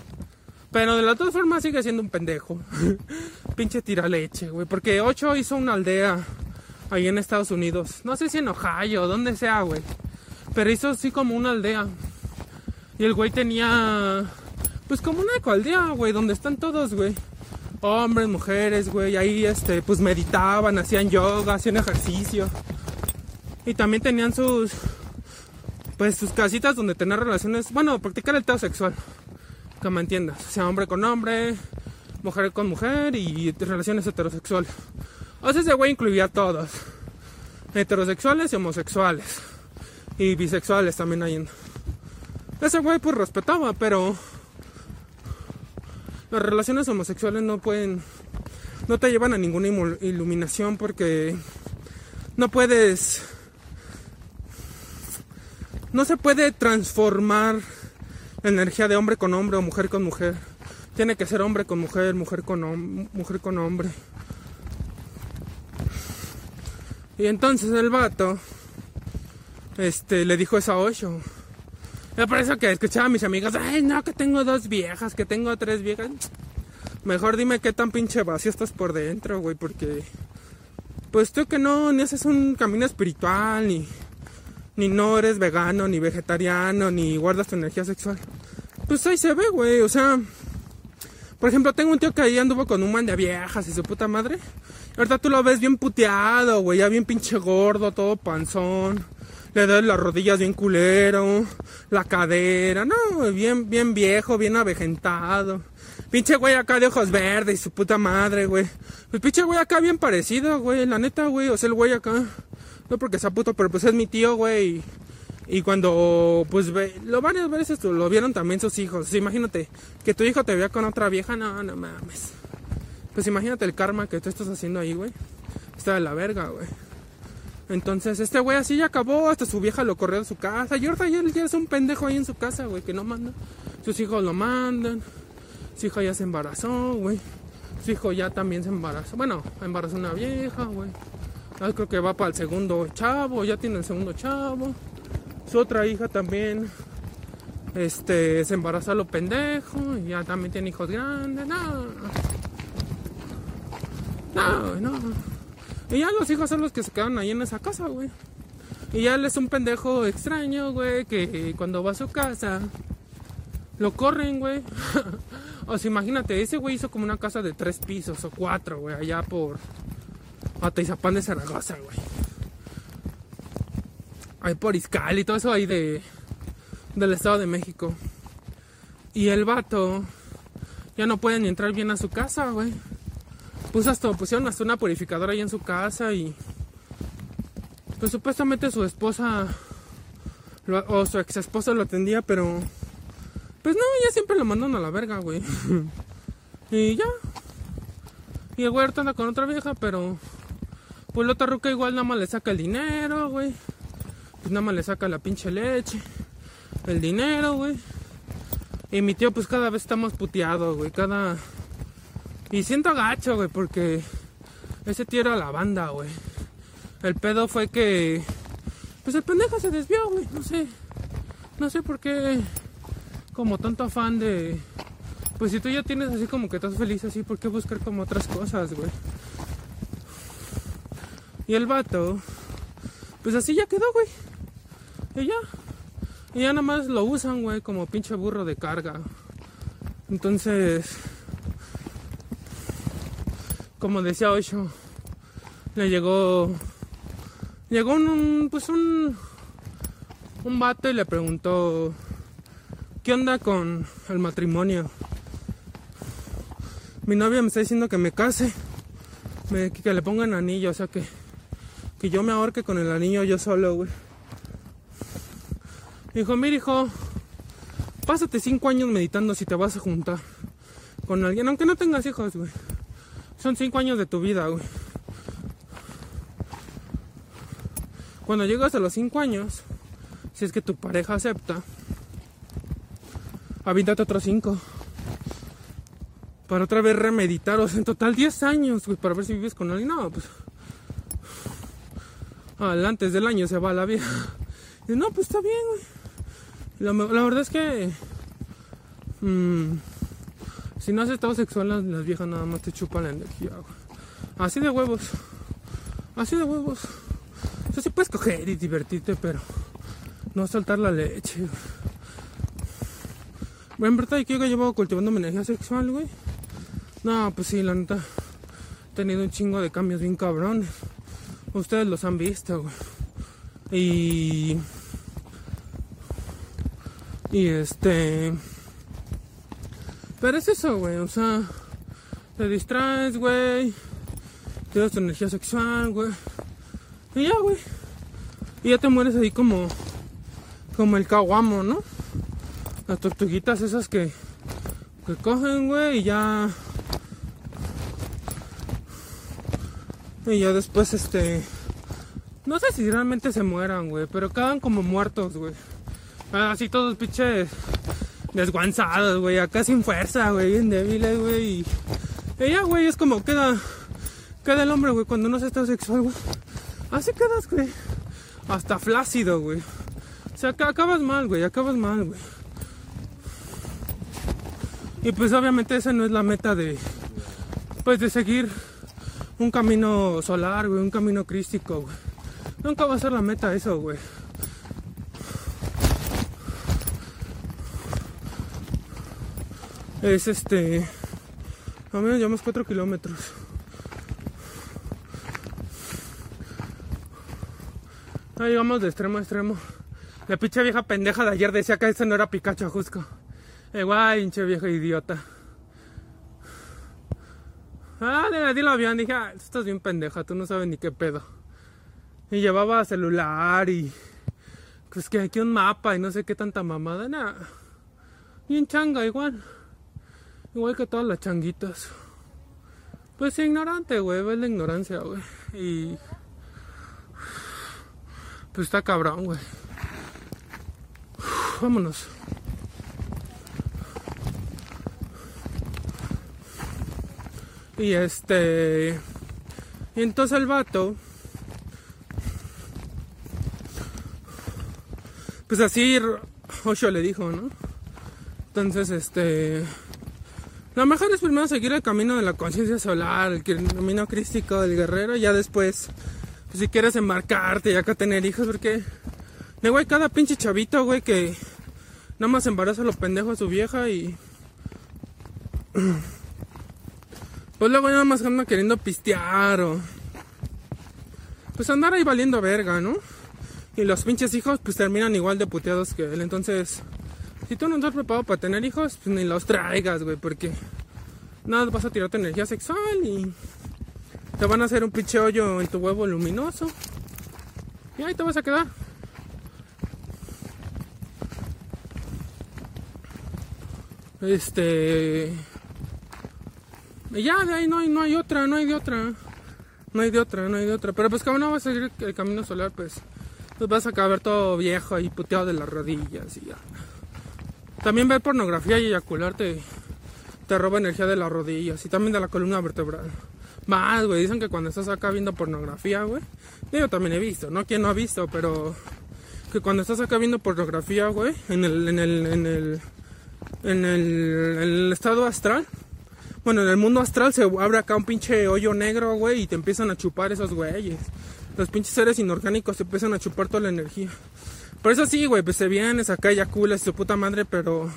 Pero de las dos formas sigue siendo un pendejo. Pinche tira leche, güey. Porque Ocho hizo una aldea ahí en Estados Unidos. No sé si en Ohio, donde sea, güey. Pero hizo así como una aldea. Y el güey tenía pues como una ecoaldea, güey, donde están todos, güey. Hombres, mujeres, güey, ahí este, pues meditaban, hacían yoga, hacían ejercicio. Y también tenían sus, pues sus casitas donde tener relaciones, bueno, practicar el teo sexual, que me entiendas, o sea, hombre con hombre, mujer con mujer y relaciones heterosexuales. O sea, ese güey incluía a todos, heterosexuales y homosexuales, y bisexuales también hay. Ese güey pues respetaba, pero las relaciones homosexuales no pueden, no te llevan a ninguna iluminación porque no puedes, no se puede transformar energía de hombre con hombre o mujer con mujer. Tiene que ser hombre con mujer, mujer con, mujer con hombre. Y entonces el vato, este, le dijo eso a Osho. Por eso que escuchaba a mis amigas, ay, no, que tengo dos viejas, que tengo tres viejas. Mejor dime qué tan pinche vacío estás por dentro, güey, porque... Pues tú que no, ni haces un camino espiritual, ni... Ni no eres vegano, ni vegetariano, ni guardas tu energía sexual. Pues ahí se ve, güey, o sea... Por ejemplo, tengo un tío que ahí anduvo con un man de viejas y su puta madre. Ahorita tú lo ves bien puteado, güey, ya bien pinche gordo, todo panzón le doy las rodillas bien culero, la cadera, no, bien, bien viejo, bien avejentado. Pinche güey acá de ojos verdes y su puta madre, güey. Pues pinche güey acá bien parecido, güey, la neta, güey, o sea, el güey acá. No porque sea puto, pero pues es mi tío, güey. Cuando, pues, ve, lo varias veces lo vieron también sus hijos. imagínate que tu hijo te vea con otra vieja, no, no mames. Pues imagínate el karma que tú estás haciendo ahí, güey. Está de la verga, güey. Entonces, este güey así ya acabó, hasta su vieja lo corrió de su casa. Y ahorita ya, ya es un pendejo ahí en su casa, güey, que no manda. Sus hijos lo mandan. Su hija ya se embarazó, güey. Su hijo ya también se embarazó. Bueno, embarazó una vieja, güey. Ah, creo que va para el segundo chavo, ya tiene el segundo chavo. Su otra hija también este se embarazó a lo pendejo y ya también tiene hijos grandes. No. No, no. Y ya los hijos son los que se quedan ahí en esa casa, güey. Y ya él es un pendejo extraño, güey, que cuando va a su casa lo corren, güey. o sea, imagínate, ese güey hizo como una casa de tres pisos o cuatro, güey, allá por Ataizapán de Zaragoza, güey. Ahí por Izcal y todo eso ahí de del Estado de México. Y el vato ya no puede ni entrar bien a su casa, güey pues hasta pusieron hasta una purificadora ahí en su casa y pues supuestamente su esposa o su ex esposa lo atendía, pero pues no, ya siempre lo mandan a la verga, güey. y ya. Y el güey anda con otra vieja, pero pues la otra ruca igual nada más le saca el dinero, güey. Pues nada más le saca la pinche leche, el dinero, güey. Y mi tío pues cada vez está más puteado, güey. Cada y siento gacho, güey, porque ese tío era la banda, güey. El pedo fue que. Pues el pendejo se desvió, güey. No sé. No sé por qué. Como tanto afán de. Pues si tú ya tienes así como que estás feliz así, ¿por qué buscar como otras cosas, güey? Y el vato. Pues así ya quedó, güey. Y ya. Y ya nada más lo usan, güey, como pinche burro de carga. Entonces como decía Ocho, le llegó, llegó un, pues un, un vato y le preguntó, ¿qué onda con el matrimonio? Mi novia me está diciendo que me case, que le pongan anillo, o sea que, que yo me ahorque con el anillo yo solo, güey. Dijo, mira hijo, pásate cinco años meditando si te vas a juntar con alguien, aunque no tengas hijos, güey. Son cinco años de tu vida, güey. Cuando llegas a los cinco años, si es que tu pareja acepta, avíntate otros cinco. Para otra vez remeditar, o sea, en total 10 años, güey, para ver si vives con alguien. No, pues. Antes del año se va la vida. Y no, pues está bien, güey. La, verdad es que. Mmm, si no has estado sexual, las, viejas nada más te chupan la energía, Así de huevos. Así de huevos. O sea, sí puedes coger y divertirte, pero no soltar la leche, Bueno, en verdad, que yo llevo cultivando mi energía sexual, güey. No, pues sí, la neta. He tenido un chingo de cambios bien cabrones. Ustedes los han visto, güey. Y. Y este. Pero es eso, güey, o sea, te distraes, güey, te das tu energía sexual, güey. Y ya, güey. Y ya te mueres ahí como, como el caguamo, ¿no? Las tortuguitas esas que, que cogen, güey, y ya... Y ya después, este... No sé si realmente se mueran, güey, pero quedan como muertos, güey. Así todos pinches desguanzados, güey, acá sin fuerza, güey, bien débiles, güey. Y ella, güey, es como queda, queda el hombre, güey, cuando no se está sexual, güey. Así quedas, güey. Hasta flácido, güey. O sea, acabas mal, güey. Acabas mal, güey. Y pues obviamente esa no es la meta de. Pues de seguir un camino solar, güey. Un camino crístico, güey. Nunca va a ser la meta eso, güey. Es este. A menos llevamos 4 kilómetros. Ahí llegamos de extremo a extremo. La pinche vieja pendeja de ayer decía que ese no era Pikachu Jusco. Igual, pinche vieja idiota. Ah, le di la avión. Dije, ah, estás bien pendeja, tú no sabes ni qué pedo. Y llevaba celular y. Pues que aquí un mapa y no sé qué tanta mamada. Nada. Y en changa, igual. Igual que todas las changuitas. Pues ignorante, güey. Ves la ignorancia, güey. Y. Pues está cabrón, güey. Vámonos. Y este. Y entonces el vato. Pues así Osho le dijo, ¿no? Entonces, este. Lo mejor es primero seguir el camino de la conciencia solar, el camino crístico del guerrero, y ya después, pues, si quieres embarcarte y acá tener hijos, porque, de güey, cada pinche chavito, güey, que nada más embaraza a los pendejos a su vieja y. Pues luego nada más anda queriendo pistear o. Pues andar ahí valiendo verga, ¿no? Y los pinches hijos, pues terminan igual de puteados que él. Entonces, si tú no estás preparado para tener hijos, pues ni los traigas, güey, porque nada, vas a tirar tu energía sexual y te van a hacer un pinche hoyo en tu huevo luminoso. Y ahí te vas a quedar. Este. Y ya, de ahí no hay, no hay otra, no hay de otra. No hay de otra, no hay de otra. Pero pues como no vas a seguir el camino solar, pues, pues vas a acabar todo viejo y puteado de las rodillas y ya. También ver pornografía y eyacular te, te roba energía de las rodillas y también de la columna vertebral. Más, güey, dicen que cuando estás acá viendo pornografía, güey. Yo también he visto, ¿no? ¿Quién no ha visto? Pero que cuando estás acá viendo pornografía, güey, en el, en el, en el, en el, en el estado astral. Bueno, en el mundo astral se abre acá un pinche hoyo negro, güey, y te empiezan a chupar esos güeyes. Los pinches seres inorgánicos te empiezan a chupar toda la energía. Por eso sí, güey, pues se vienes acá, eyaculas su puta madre, pero.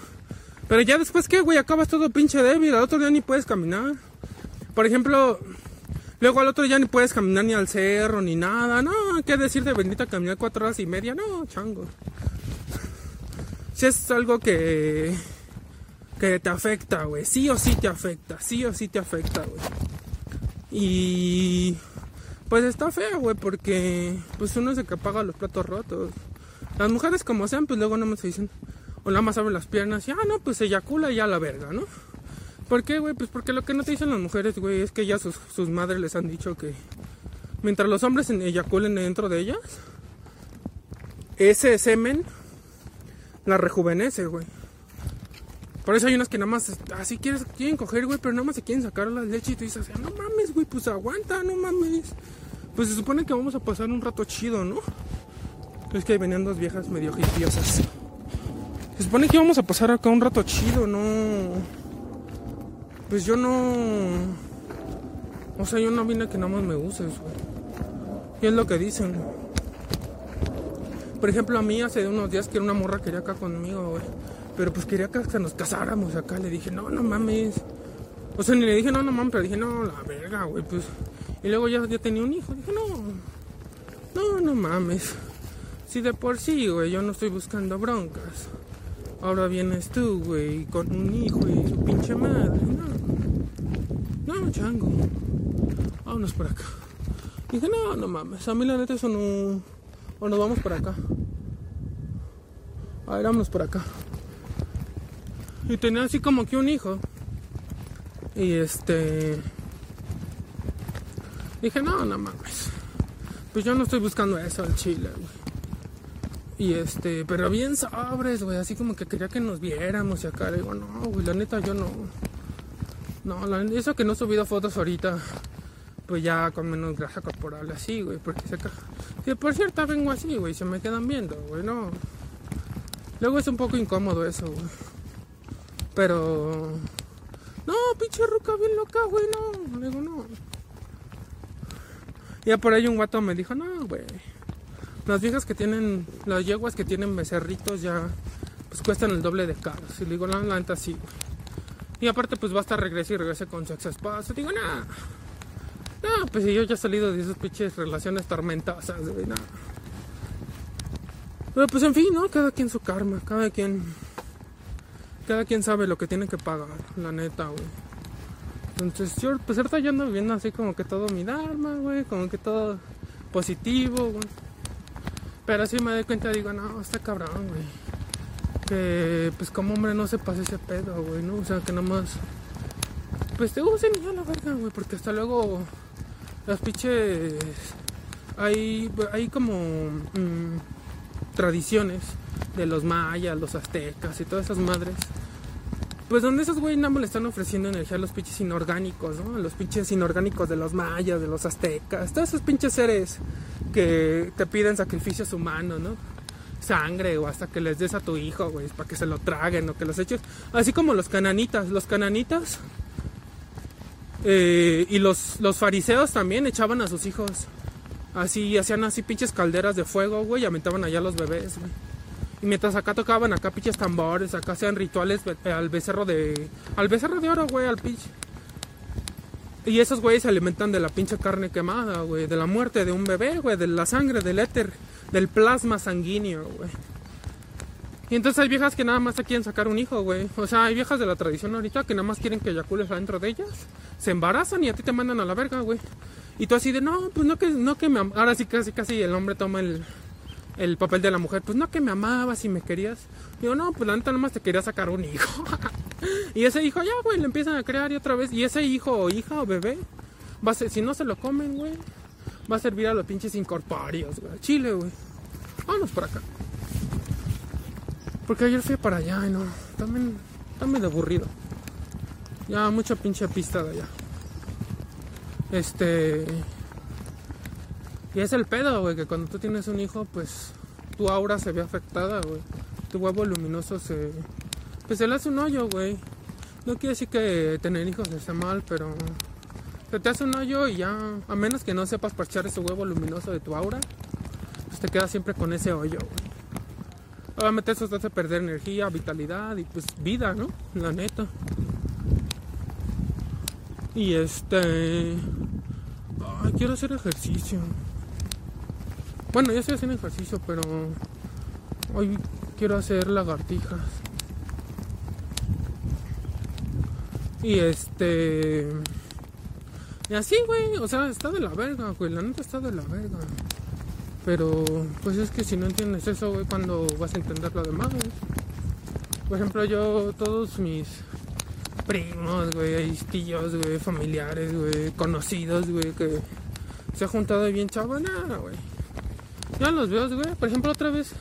Pero ya después, ¿qué, güey? Acabas todo pinche débil. Al otro día ni puedes caminar. Por ejemplo, luego al otro día ni puedes caminar ni al cerro ni nada. No, ¿qué decir de bendita caminar cuatro horas y media? No, chango. Si es algo que. que te afecta, güey. Sí o sí te afecta. Sí o sí te afecta, güey. Y. Pues está feo, güey, porque. Pues uno es el que paga los platos rotos. Las mujeres como sean, pues luego no me se dicen, o nada más abren las piernas y, ah, no, pues eyacula y ya la verga, ¿no? ¿Por qué, güey? Pues porque lo que no te dicen las mujeres, güey, es que ya sus, sus madres les han dicho que mientras los hombres eyaculen dentro de ellas, ese semen la rejuvenece, güey. Por eso hay unas que nada más así quieres, quieren coger, güey, pero nada más se quieren sacar la leche y tú dices, no mames, güey, pues aguanta, no mames. Pues se supone que vamos a pasar un rato chido, ¿no? Es que ahí venían dos viejas medio hipiosas. Se supone que íbamos a pasar acá un rato chido, ¿no? Pues yo no. O sea, yo no vine que nada más me uses, güey. Y es lo que dicen. Por ejemplo, a mí hace unos días que una morra quería acá conmigo, güey. Pero pues quería que nos casáramos acá. Le dije, no, no mames. O sea, ni le dije, no, no mames, pero dije, no, la verga, güey, pues. Y luego ya, ya tenía un hijo. Dije, no, no, no mames. Si de por sí, güey, yo no estoy buscando broncas. Ahora vienes tú, güey, con un hijo y su pinche madre. No. No, chango. Vámonos por acá. Dije, no, no mames. A mí la neta eso no... O nos vamos por acá. A ver, vámonos por acá. Y tenía así como que un hijo. Y este... Dije, no, no mames. Pues yo no estoy buscando eso al chile, güey. Y este, pero bien sobres, güey, así como que quería que nos viéramos y acá. Le digo, no, güey, la neta yo no. No, la, eso que no he subido fotos ahorita pues ya con menos grasa corporal así, güey, porque se. Que por cierto vengo así, güey, se me quedan viendo, güey, no. Luego es un poco incómodo eso, güey. Pero... No, pinche ruca bien loca, güey, no. Le digo, no. Ya por ahí un guato me dijo, no, güey. Las viejas que tienen, las yeguas que tienen becerritos ya, pues cuestan el doble de caros. Y le digo, la, neta sí. Y aparte, pues basta regrese y regrese con su ex esposa. Digo, nada. No, pues si yo ya he salido de esas pinches relaciones tormentosas, güey, nada. Pero pues en fin, ¿no? Cada quien su karma, cada quien. Cada quien sabe lo que tiene que pagar, la neta, güey. Entonces yo, pues ahorita yo ando viendo así como que todo mi dharma, güey, como que todo positivo, güey. Pero así me doy cuenta, digo, no, está cabrón, güey. Que pues como hombre no se pase ese pedo, güey, ¿no? O sea, que nomás... Pues te usen ya la verga, güey, porque hasta luego las pinches... Hay, hay como mm, tradiciones de los mayas, los aztecas y todas esas madres. Pues donde esos güeyes nada le están ofreciendo energía a los pinches inorgánicos, ¿no? Los pinches inorgánicos de los mayas, de los aztecas, todos esos pinches seres que te piden sacrificios humanos, ¿no? Sangre o hasta que les des a tu hijo, güey, para que se lo traguen o que los eches. Así como los cananitas, los cananitas eh, y los, los fariseos también echaban a sus hijos. Así, hacían así pinches calderas de fuego, güey, y aventaban allá a los bebés, güey. Mientras acá tocaban acá pinches tambores, acá hacían rituales al becerro de. Al becerro de oro, güey, al pinche. Y esos güeyes se alimentan de la pinche carne quemada, güey. De la muerte de un bebé, güey. De la sangre, del éter. Del plasma sanguíneo, güey. Y entonces hay viejas que nada más te quieren sacar un hijo, güey. O sea, hay viejas de la tradición ahorita que nada más quieren que eyacules adentro de ellas. Se embarazan y a ti te mandan a la verga, güey. Y tú así de, no, pues no que, no que me... am-". Ahora sí casi casi el hombre toma el, el papel de la mujer. Pues no que me amabas y me querías. Digo, no, pues la neta nada más te quería sacar un hijo. y ese hijo ya, güey, le empiezan a crear y otra vez. Y ese hijo o hija o bebé, va a ser, si no se lo comen, güey, va a servir a los pinches incorpóreos, güey. Chile, güey. Vámonos por acá. Porque ayer fui para allá y no. También, también de aburrido. Ya mucha pinche pista de allá. Este. Y es el pedo, güey, que cuando tú tienes un hijo, pues tu aura se ve afectada, güey. Tu huevo luminoso se. Pues se le hace un hoyo, güey. No quiere decir que tener hijos esté mal, pero. Se te hace un hoyo y ya. A menos que no sepas parchar ese huevo luminoso de tu aura, pues te quedas siempre con ese hoyo, güey. Obviamente eso te hace perder energía, vitalidad y pues vida, ¿no? La neta. Y este. Ay, quiero hacer ejercicio. Bueno, ya estoy haciendo ejercicio, pero hoy quiero hacer lagartijas. Y este. Y así, güey. O sea, está de la verga, güey. La neta está de la verga. Pero, pues es que si no entiendes eso, güey, cuando vas a entender lo demás, güey? Por ejemplo, yo, todos mis primos, güey, tíos, güey, familiares, güey, conocidos, güey, que se ha juntado bien chavo, nada, güey. Ya los veo, güey. Por ejemplo, otra vez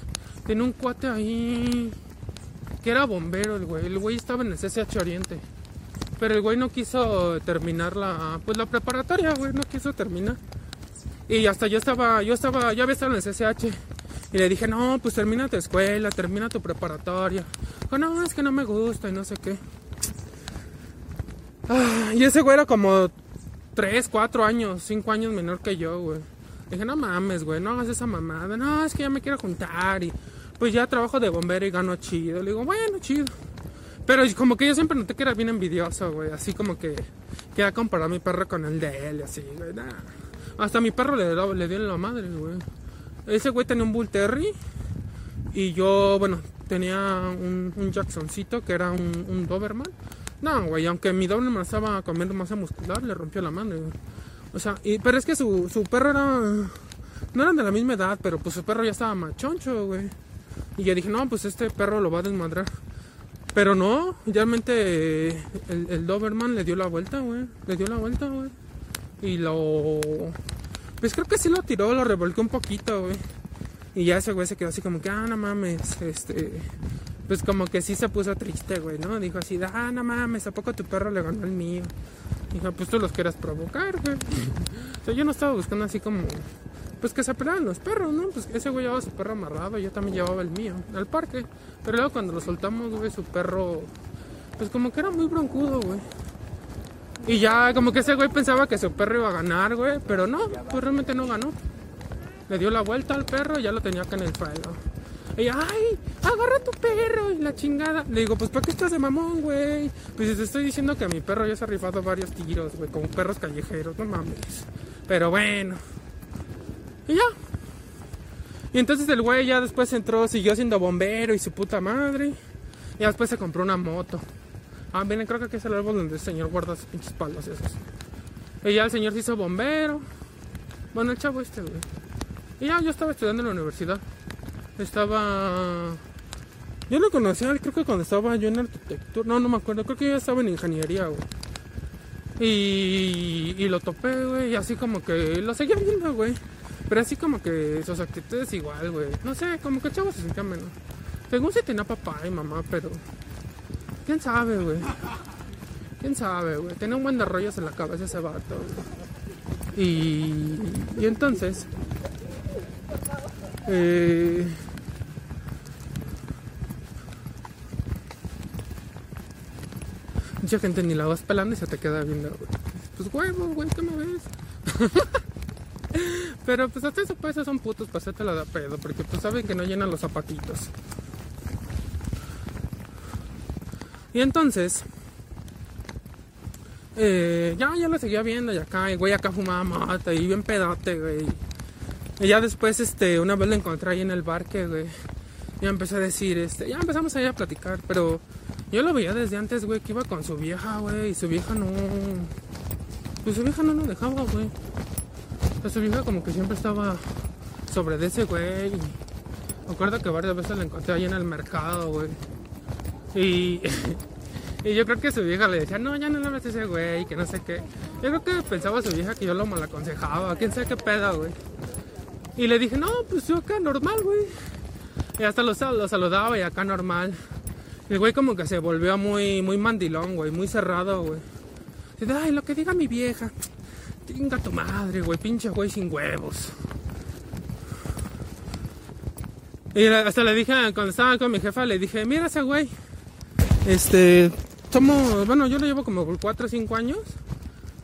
tenía un cuate ahí que era bombero, el güey. El güey estaba en el CCH Oriente. Pero el güey no quiso terminar la, pues la preparatoria, güey, no quiso terminar. Y hasta yo estaba, yo estaba, ya había estado en el CCH. Y le dije, no, pues termina tu escuela, termina tu preparatoria. Dijo, no, es que no me gusta y no sé qué. Ah, y ese güey era como 3, 4 años, 5 años menor que yo, güey. Dije, no mames, güey, no hagas esa mamada. No, es que ya me quiero juntar y pues ya trabajo de bombero y gano chido. Le digo, bueno, chido. Pero como que yo siempre noté que era bien envidioso, güey. Así como que quería comparar a mi perro con el de él así, güey. Nah. Hasta mi perro le, le dio la madre, güey. Ese güey tenía un Bull Terry y yo, bueno, tenía un, Jacksoncito que era un, un Doberman. No, güey, aunque mi Doberman estaba comiendo masa muscular, le rompió la madre, güey. O sea, y, pero es que su, su perro era... No eran de la misma edad, pero pues su perro ya estaba machoncho, güey. Y yo dije, no, pues este perro lo va a desmadrar. Pero no, realmente el, el Doberman le dio la vuelta, güey. Le dio la vuelta, güey. Y lo... Pues creo que sí lo tiró, lo revolcó un poquito, güey. Y ya ese güey se quedó así como que, ah, no mames, este... Pues como que sí se puso triste, güey, ¿no? Dijo así, ah, no mames, ¿a poco tu perro le ganó al mío? Dije, pues tú los quieras provocar, güey. O sea, yo no estaba buscando así como. Pues que se pelearan los perros, ¿no? Pues ese güey llevaba su perro amarrado yo también llevaba el mío al parque. Pero luego cuando lo soltamos, güey, su perro. Pues como que era muy broncudo, güey. Y ya, como que ese güey pensaba que su perro iba a ganar, güey. Pero no, pues realmente no ganó. Le dio la vuelta al perro y ya lo tenía acá en el suelo. Y ay, agarra tu perro y la chingada. Le digo, pues ¿para qué estás de mamón, güey? Pues te estoy diciendo que a mi perro ya se ha rifado varios tiros, güey, como perros callejeros, no mames. Pero bueno. Y ya. Y entonces el güey ya después entró, siguió siendo bombero y su puta madre. Y después se compró una moto. Ah, miren, creo que aquí es el árbol donde el señor guarda sus pinches palos esos. Y ya el señor se hizo bombero. Bueno, el chavo este, güey. Y ya yo estaba estudiando en la universidad. Estaba. Yo lo conocía, creo que cuando estaba yo en arquitectura. No, no me acuerdo. Creo que yo estaba en ingeniería, güey. Y, y lo topé, güey. Y así como que lo seguía viendo, güey. Pero así como que sus actitudes igual, güey. No sé, como que el chavo se sentía menos. Según si tenía papá y mamá, pero. ¿Quién sabe, güey? ¿Quién sabe, güey? Tenía un buen de rollos en la cabeza ese vato, güey. Y, y entonces, eh, mucha gente ni la vas pelando y se te queda viendo, güey. Pues huevo, güey, ¿qué me ves? Pero pues hasta eso pues son putos para la de pedo, porque pues saben que no llenan los zapatitos. Y entonces, eh, ya, ya lo seguía viendo y acá, y güey acá fumaba mata y bien pedote, güey. Y ya después, este, una vez lo encontré ahí en el bar que, güey, ya empecé a decir, este, ya empezamos ahí a platicar, pero yo lo veía desde antes, güey, que iba con su vieja, güey, y su vieja no, pues su vieja no lo dejaba, güey. O su vieja como que siempre estaba sobre de ese, güey. Me acuerdo que varias veces la encontré ahí en el mercado, güey. Y, y yo creo que su vieja le decía, no, ya no le hables a ese güey, que no sé qué. Yo creo que pensaba su vieja que yo lo mal aconsejaba, quién sabe qué pedo, güey. Y le dije, no, pues yo acá normal, güey. Y hasta lo, saludaba y acá normal. El güey como que se volvió muy, muy mandilón, güey, muy cerrado, güey. Ay, lo que diga mi vieja. Tinga tu madre, güey, pinche güey sin huevos. Y hasta le dije, cuando estaba con mi jefa, le dije, mira ese güey. Este, somos, bueno, yo lo llevo como por 4 o 5 años.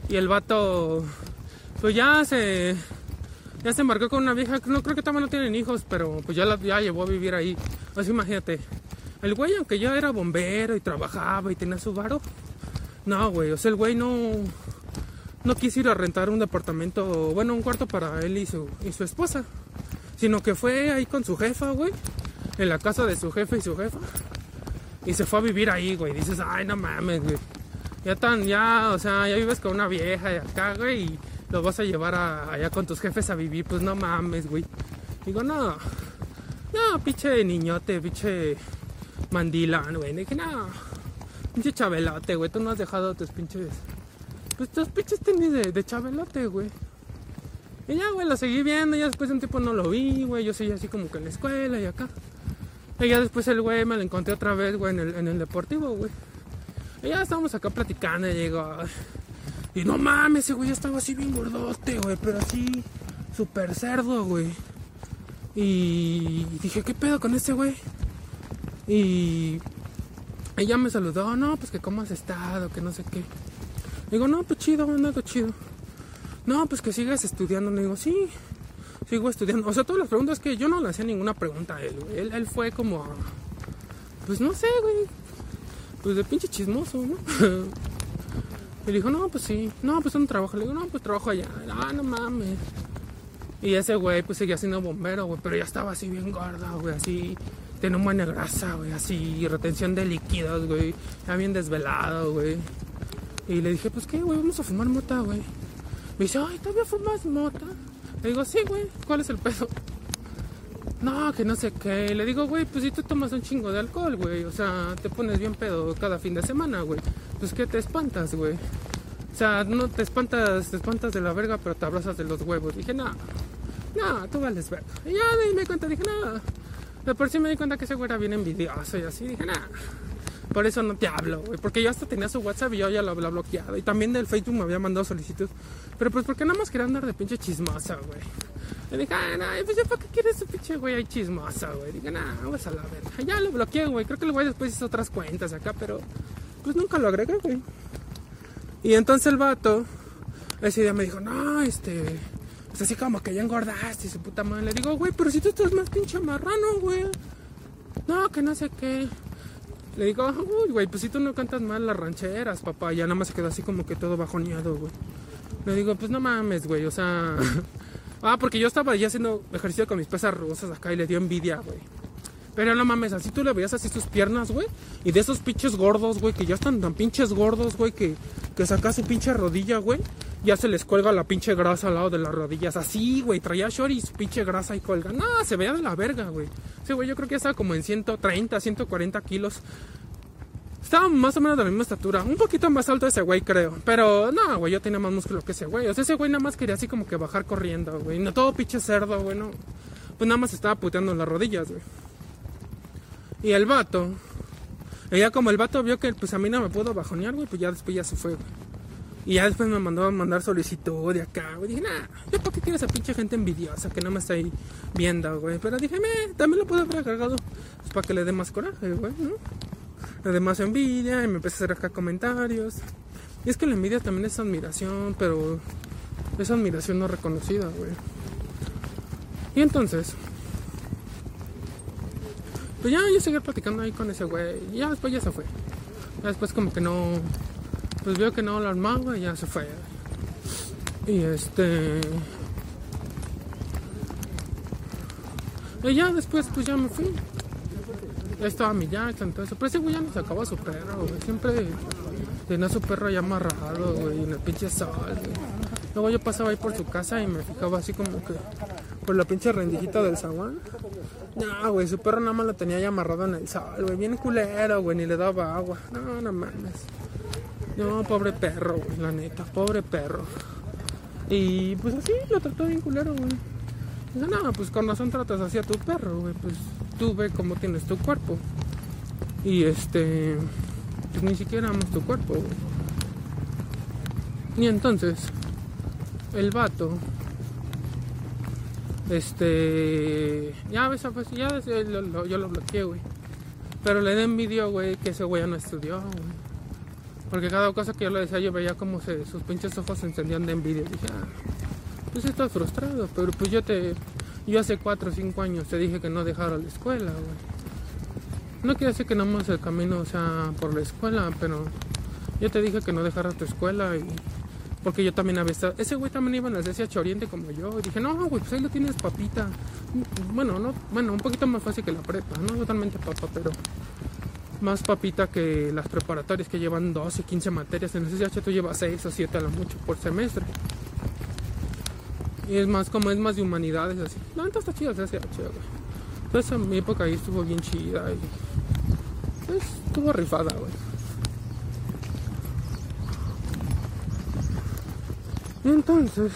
Y el vato, pues ya se, ya se embarcó con una vieja, no creo que también no tienen hijos, pero pues ya la ya llevó a vivir ahí. Así imagínate, el güey aunque ya era bombero y trabajaba y tenía su varo, no güey, o sea el güey no, no quiso ir a rentar un departamento, bueno un cuarto para él y su, y su esposa, sino que fue ahí con su jefa, güey, en la casa de su jefe y su jefa, y se fue a vivir ahí, güey, dices, ay no mames, güey. Ya tan, ya, o sea, ya vives con una vieja y acá, güey, y lo vas a llevar allá con tus jefes a vivir, pues no mames, güey. Digo, no, no, pinche niñote, pinche mandilán, güey. Dije, no, pinche chabelote, güey. Tú no has dejado tus pinches, pues tus pinches tenis de, de chabelote, güey. Y ya, güey, lo seguí viendo. Ya después de un tiempo no lo vi, güey. Yo seguí así como que en la escuela y acá. Y ya después el güey me lo encontré otra vez, güey, en el, en el deportivo, güey. Y ya estábamos acá platicando y llegó, y no mames, ese güey estaba así bien gordote, güey, pero así súper cerdo, güey. Y dije, ¿qué pedo con ese güey? Y ella me saludó, no, pues que cómo has estado, que no sé qué. Digo, no, pues chido, ando chido. No, pues que sigas estudiando. Le digo, sí, sigo estudiando. O sea, todas las preguntas que yo no le hacía ninguna pregunta a él, güey. Él, él fue como, pues no sé, güey. Pues de pinche chismoso, ¿no? Y dijo, no, pues sí, no, pues un trabajo. Le digo, no, pues trabajo allá. Ah, no mames. Y ese güey, pues seguía siendo bombero, güey, pero ya estaba así bien gorda, güey, así. Tenía un buena grasa, güey, así, retención de líquidos, güey. Ya bien desvelado, güey. Y le dije, pues qué, güey, vamos a fumar mota, güey. Me dice, ay, ¿todavía fumas mota? Le digo, sí, güey, ¿cuál es el pedo? No, que no sé qué. Le digo, güey, pues si tú tomas un chingo de alcohol, güey. O sea, te pones bien pedo cada fin de semana, güey pues que te espantas, güey. O sea, no te espantas, te espantas de la verga, pero te abrazas de los huevos. Dije, no, no, tú vales verga. Y ya me di cuenta, dije, no. De por sí me di cuenta que ese güey era bien envidioso y así. Dije, no. Por eso no te hablo, güey. Porque yo hasta tenía su WhatsApp y yo ya lo había bloqueado. Y también del Facebook me había mandado solicitud. Pero pues porque nada más quería andar de pinche chismosa, güey. Le dije, ah, no, pues ya para qué quieres ese pinche güey ahí chismosa, güey. Dije, nah, vamos a la verga. Ya lo bloqueé, güey. Creo que el güey después hizo otras cuentas acá, pero pues nunca lo agregué, güey. Y entonces el vato, ese día me dijo, no, este, pues así como que ya engordaste su puta madre. Le digo, güey, pero si tú estás más pinche marrano, güey. No, que no sé qué. Le digo, uy, güey, pues si tú no cantas mal las rancheras, papá. Ya nada más se quedó así como que todo bajoneado, güey. Le digo, pues no mames, güey, o sea. ah, porque yo estaba ya haciendo ejercicio con mis pesas rusas acá y le dio envidia, güey. Pero no mames, así tú le veías así sus piernas, güey. Y de esos pinches gordos, güey, que ya están tan pinches gordos, güey, que, que saca su pinche rodilla, güey. Ya se les cuelga la pinche grasa al lado de las rodillas. Así, güey, traía short y su pinche grasa y colga. No, se veía de la verga, güey. Sí, güey, yo creo que estaba como en 130, 140 kilos. Estaba más o menos de la misma estatura. Un poquito más alto ese güey, creo. Pero no, güey, yo tenía más músculo que ese güey. O sea, ese güey nada más quería así como que bajar corriendo, güey. No todo pinche cerdo, güey. Pues nada más estaba puteando en las rodillas, güey. Y el vato, ella como el vato vio que pues a mí no me pudo bajonear, güey, pues ya después ya se fue, güey. Y ya después me mandó a mandar solicitud de acá, güey. Dije, nah, ¿yo para qué quiero esa pinche gente envidiosa que no me está ahí viendo, güey? Pero dije, me, también lo puedo haber agregado pues, para que le dé más coraje, güey, ¿no? Le dé más envidia y me empecé a hacer acá comentarios. Y es que la envidia también es admiración, pero es admiración no reconocida, güey. Y entonces, pues ya yo seguí platicando ahí con ese güey. Y ya después ya se fue. Ya después como que no. Pues vio que no lo armaba y ya se fue. Y este. Y ya después pues ya me fui. Ya estaba mi Jackson, todo eso. Pero ese güey ya no sacaba su perro, güey. Siempre tenía su perro ya amarrado, güey, en el pinche sol, güey. Luego yo pasaba ahí por su casa y me fijaba así como que por la pinche rendijita del zaguán. No, güey, su perro nada más lo tenía ya amarrado en el sol, güey. Bien culero, güey, ni le daba agua. No, no mames. No, pobre perro, güey, la neta, pobre perro. Y pues así lo trató bien culero, güey. Dice, no, pues con razón tratas así a tu perro, güey. Pues tú ve cómo tienes tu cuerpo. Y este, pues ni siquiera amas tu cuerpo, güey. Y entonces, el vato este. Ya, ves, pues, ya yo lo bloqueé, güey. Pero le da envidia, güey, que ese güey ya no estudió, güey. Porque cada cosa que yo le decía, yo veía como sus pinches ojos se encendían de envidia. dije, ah, pues estás frustrado. Pero pues yo te. Yo hace 4 o 5 años te dije que no dejara la escuela, güey. No quiere decir que no más el camino sea por la escuela, pero yo te dije que no dejaras tu escuela y porque yo también había estado. Ese güey también iba en la CSH Oriente como yo. Y dije, no, güey, pues ahí lo tienes papita. Bueno, no, bueno, un poquito más fácil que la prepa, no totalmente papa, pero más papita que las preparatorias que llevan 12, 15 materias. En la CSH tú llevas 6 o 7 a lo mucho por semestre. Y es más, como es más de humanidades, así. No, entonces está chido el CSH, güey. Entonces en mi época ahí estuvo bien chida y. Pues estuvo rifada, güey. Entonces,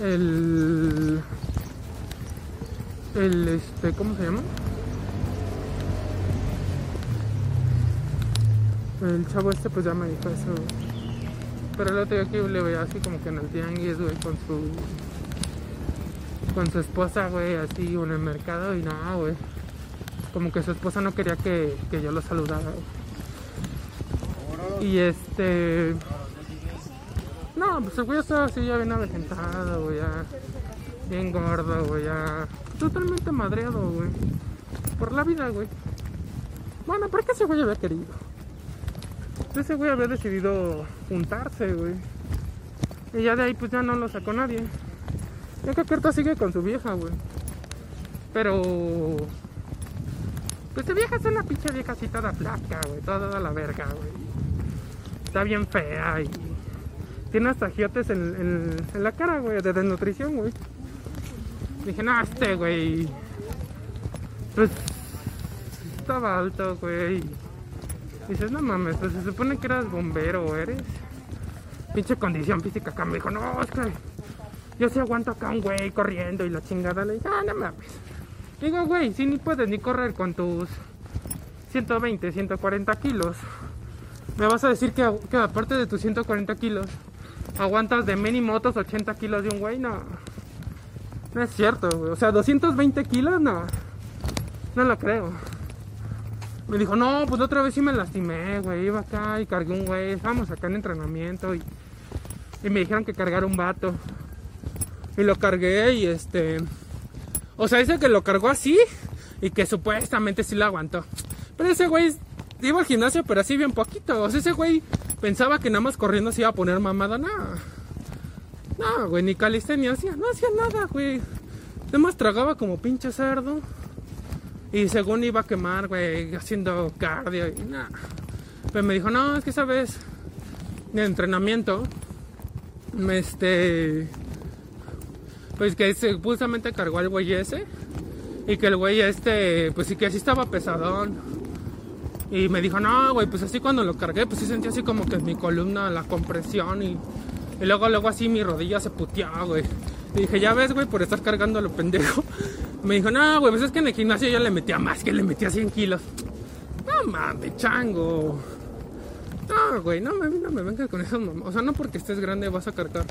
el, el, este, ¿cómo se llama? El chavo este pues ya me dijo eso. Pero el otro día que le veía así como que en el tianguis, güey, con su con su esposa, güey, así en el mercado y nada, güey. Como que su esposa no quería que, que yo lo saludara. Güey. Y este. No, pues el güey estaba así ya bien avejentado, güey, ya. Bien gordo, güey, ya. Totalmente madreado, güey. Por la vida, güey. Bueno, ¿por qué ese güey había querido? Ese güey había decidido juntarse, güey. Y ya de ahí, pues ya no lo sacó nadie. Ya que Kerta sigue con su vieja, güey. Pero. Pues esa vieja es una pinche vieja así toda flaca, güey. Toda la verga, güey está bien fea y tiene hasta giotes en, la cara, güey, de desnutrición, güey. Dije, no, este, güey. Pues estaba alto, güey. Dices, no mames, pues se supone que eras bombero, eres. Pinche condición física acá me dijo, no, es que Yo sí aguanto acá un güey corriendo y la chingada. Le dije, ah, no mames. Digo, güey, si ni puedes ni correr con tus 120, 140 kilos. Me vas a decir que, aparte de tus 140 kilos, aguantas de mínimo otros 80 kilos de un güey, no. No es cierto, güey. O sea, 220 kilos, no. No lo creo. Me dijo, no, pues otra vez sí me lastimé, güey. Iba acá y cargué un güey. Estábamos acá en entrenamiento y, y me dijeron que cargara un vato. Y lo cargué y este. O sea, dice que lo cargó así y que supuestamente sí lo aguantó. Pero ese güey iba al gimnasio, pero así bien poquito. O sea, ese güey pensaba que nada más corriendo se iba a poner mamada. No. No, güey, ni calistenia hacía. No hacía nada, güey. Además tragaba como pinche cerdo. Y según iba a quemar, güey, haciendo cardio y nada. Pero me dijo, no, es que sabes, de entrenamiento, este, pues que justamente cargó al güey ese. Y que el güey este, pues sí que así estaba pesadón. Y me dijo, no, güey, pues así cuando lo cargué, pues sí sentí así como que mi columna la compresión y, y luego, luego así mi rodilla se puteaba, güey. Y dije, ya ves, güey, por estar cargando a lo pendejo. Me dijo, no, güey, pues es que en el gimnasio yo le metía más, que le metía 100 kilos. No mames, chango. No, güey, no me, no me vengas con eso, O sea, no porque estés grande vas a cargar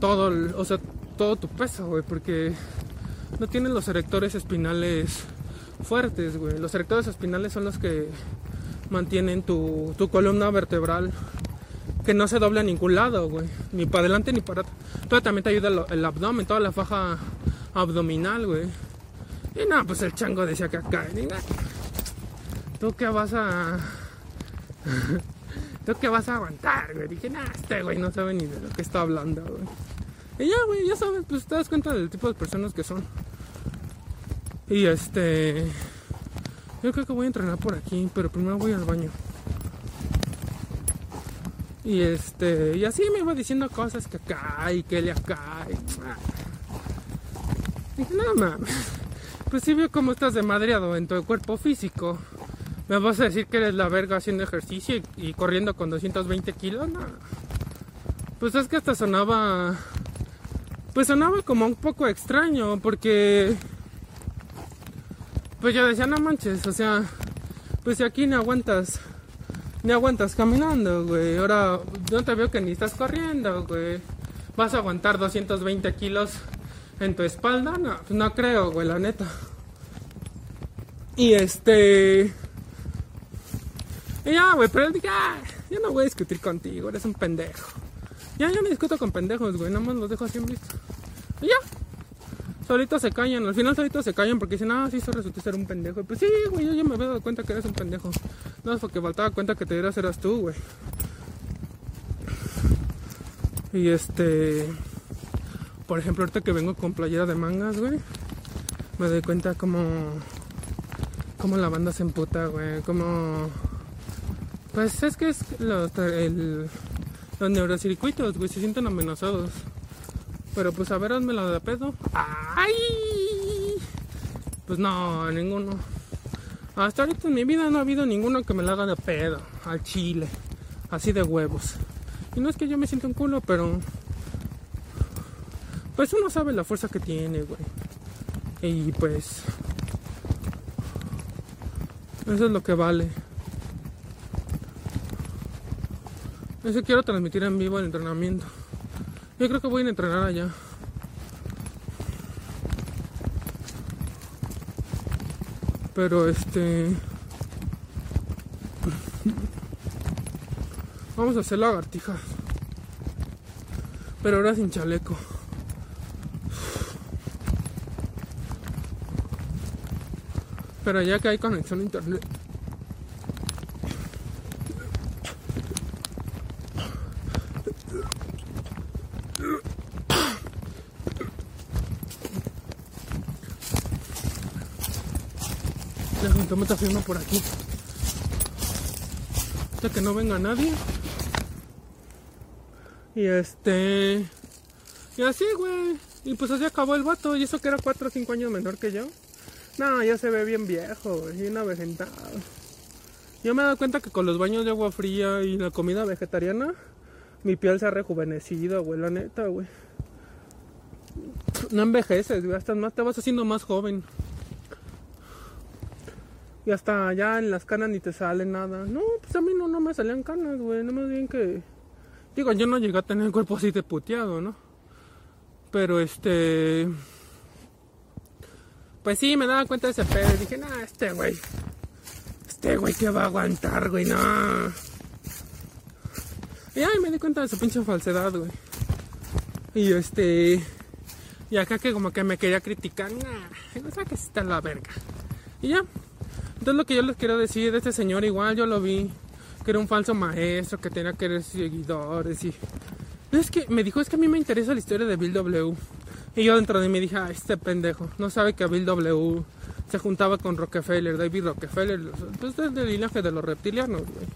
todo, el, o sea, todo tu peso, güey, porque no tienes los erectores espinales fuertes, güey. Los erectores espinales son los que mantienen tu, tu columna vertebral que no se dobla a ningún lado, güey. Ni para adelante ni para atrás. También te ayuda el, abdomen, toda la faja abdominal, güey. Y no, pues el chango decía que acá. Nada. ¿Tú qué vas a.? ¿Tú qué vas a aguantar, güey? Dije, nah, este güey no sabe ni de lo que está hablando, güey. Y ya, güey, ya sabes, pues te das cuenta del tipo de personas que son. Y este. Yo creo que voy a entrenar por aquí, pero primero voy al baño. Y este. Y así me iba diciendo cosas que acá y que le acá. Y. Dije, no mames. Pues si veo cómo estás de madreado en tu cuerpo físico. ¿Me vas a decir que eres la verga haciendo ejercicio y, y corriendo con 220 kilos? No. Pues es que hasta sonaba. Pues sonaba como un poco extraño porque. Pues yo decía, no manches, o sea. Pues si aquí no aguantas. Ni aguantas caminando, güey. Ahora no te veo que ni estás corriendo, güey. Vas a aguantar 220 kilos en tu espalda, no, pues no creo, güey, la neta. Y este. Y ya, güey, pero él dije, ah, yo no voy a discutir contigo, eres un pendejo. Ya, yo no discuto con pendejos, güey, nada más los dejo así en visto. Y ya. Solitos se callan, al final solitos se callan porque dicen, ah, sí, eso resultó ser un pendejo. Y pues sí, güey, yo ya me había dado cuenta que eres un pendejo. No es porque faltaba cuenta que te dieras eras tú, güey. Y este por ejemplo, ahorita que vengo con playera de mangas, güey, me doy cuenta como, como la banda se emputa, güey, como... Pues es que es los, los neurocircuitos, güey, se sienten amenazados. Pero pues a ver, hazme la de pedo. ¡Ay! Pues no, ninguno. Hasta ahorita en mi vida no ha habido ninguno que me la haga de pedo, al chile, así de huevos. Y no es que yo me sienta un culo, pero pues uno sabe la fuerza que tiene, güey. Y pues eso es lo que vale. Eso quiero transmitir en vivo el entrenamiento. Yo creo que voy a entrenar allá. Pero este Vamos a hacer lagartijas. Pero ahora sin chaleco. Pero ya que hay conexión a internet. La me está firma por aquí. Hasta que no venga nadie. Y este. Y así, güey. Y pues así acabó el vato. Y eso que era 4 o 5 años menor que yo. No, ya se ve bien viejo, güey, una avejentado. Yo me he dado cuenta que con los baños de agua fría y la comida vegetariana, mi piel se ha rejuvenecido, güey, la neta, güey. no envejeces, güey, más te vas haciendo más joven. Y hasta allá en las canas ni te sale nada. No, pues a mí no, no me salían canas, güey. No más bien que. Digo, yo no llegué a tener el cuerpo así de puteado, ¿no? Pero este. Pues sí, me daba cuenta de ese pedo. Dije, nah, este güey. Este güey que va a aguantar, güey, no. Y ay, me di cuenta de su pinche falsedad, güey. Y este. Y acá que como que me quería criticar, nah, no sé que está la verga. Y ya. Entonces lo que yo les quiero decir de este señor, igual yo lo vi, que era un falso maestro, que tenía que seguidores y... Es que me dijo, es que a mí me interesa la historia de Bill W. Y yo dentro de mí dije, ah, este pendejo, no sabe que Bill W se juntaba con Rockefeller, David Rockefeller, pues del linaje de los reptilianos, güey.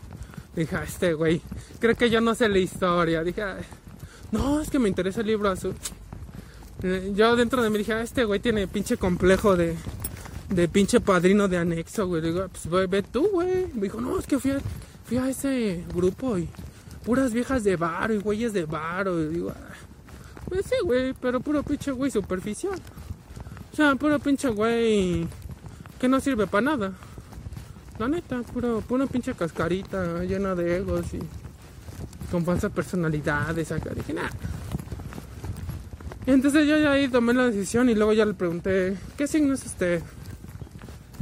Dije, ah, este güey, creo que yo no sé la historia. Dije, no, es que me interesa el libro azul. Eh, yo dentro de mí dije, ah, este güey tiene pinche complejo de, de pinche padrino de anexo, güey. Digo, pues ve, tú, güey. Me dijo, no, es que fui a, fui a ese grupo y puras viejas de bar y güeyes de bar. Y digo, ah, pues sí, güey, pero puro pinche güey superficial. O sea, puro pinche güey que no sirve para nada. La neta, puro, puro pinche cascarita llena de egos y con falsas personalidades acá. Dije. Y entonces yo ya ahí tomé la decisión y luego ya le pregunté, ¿qué signo es usted?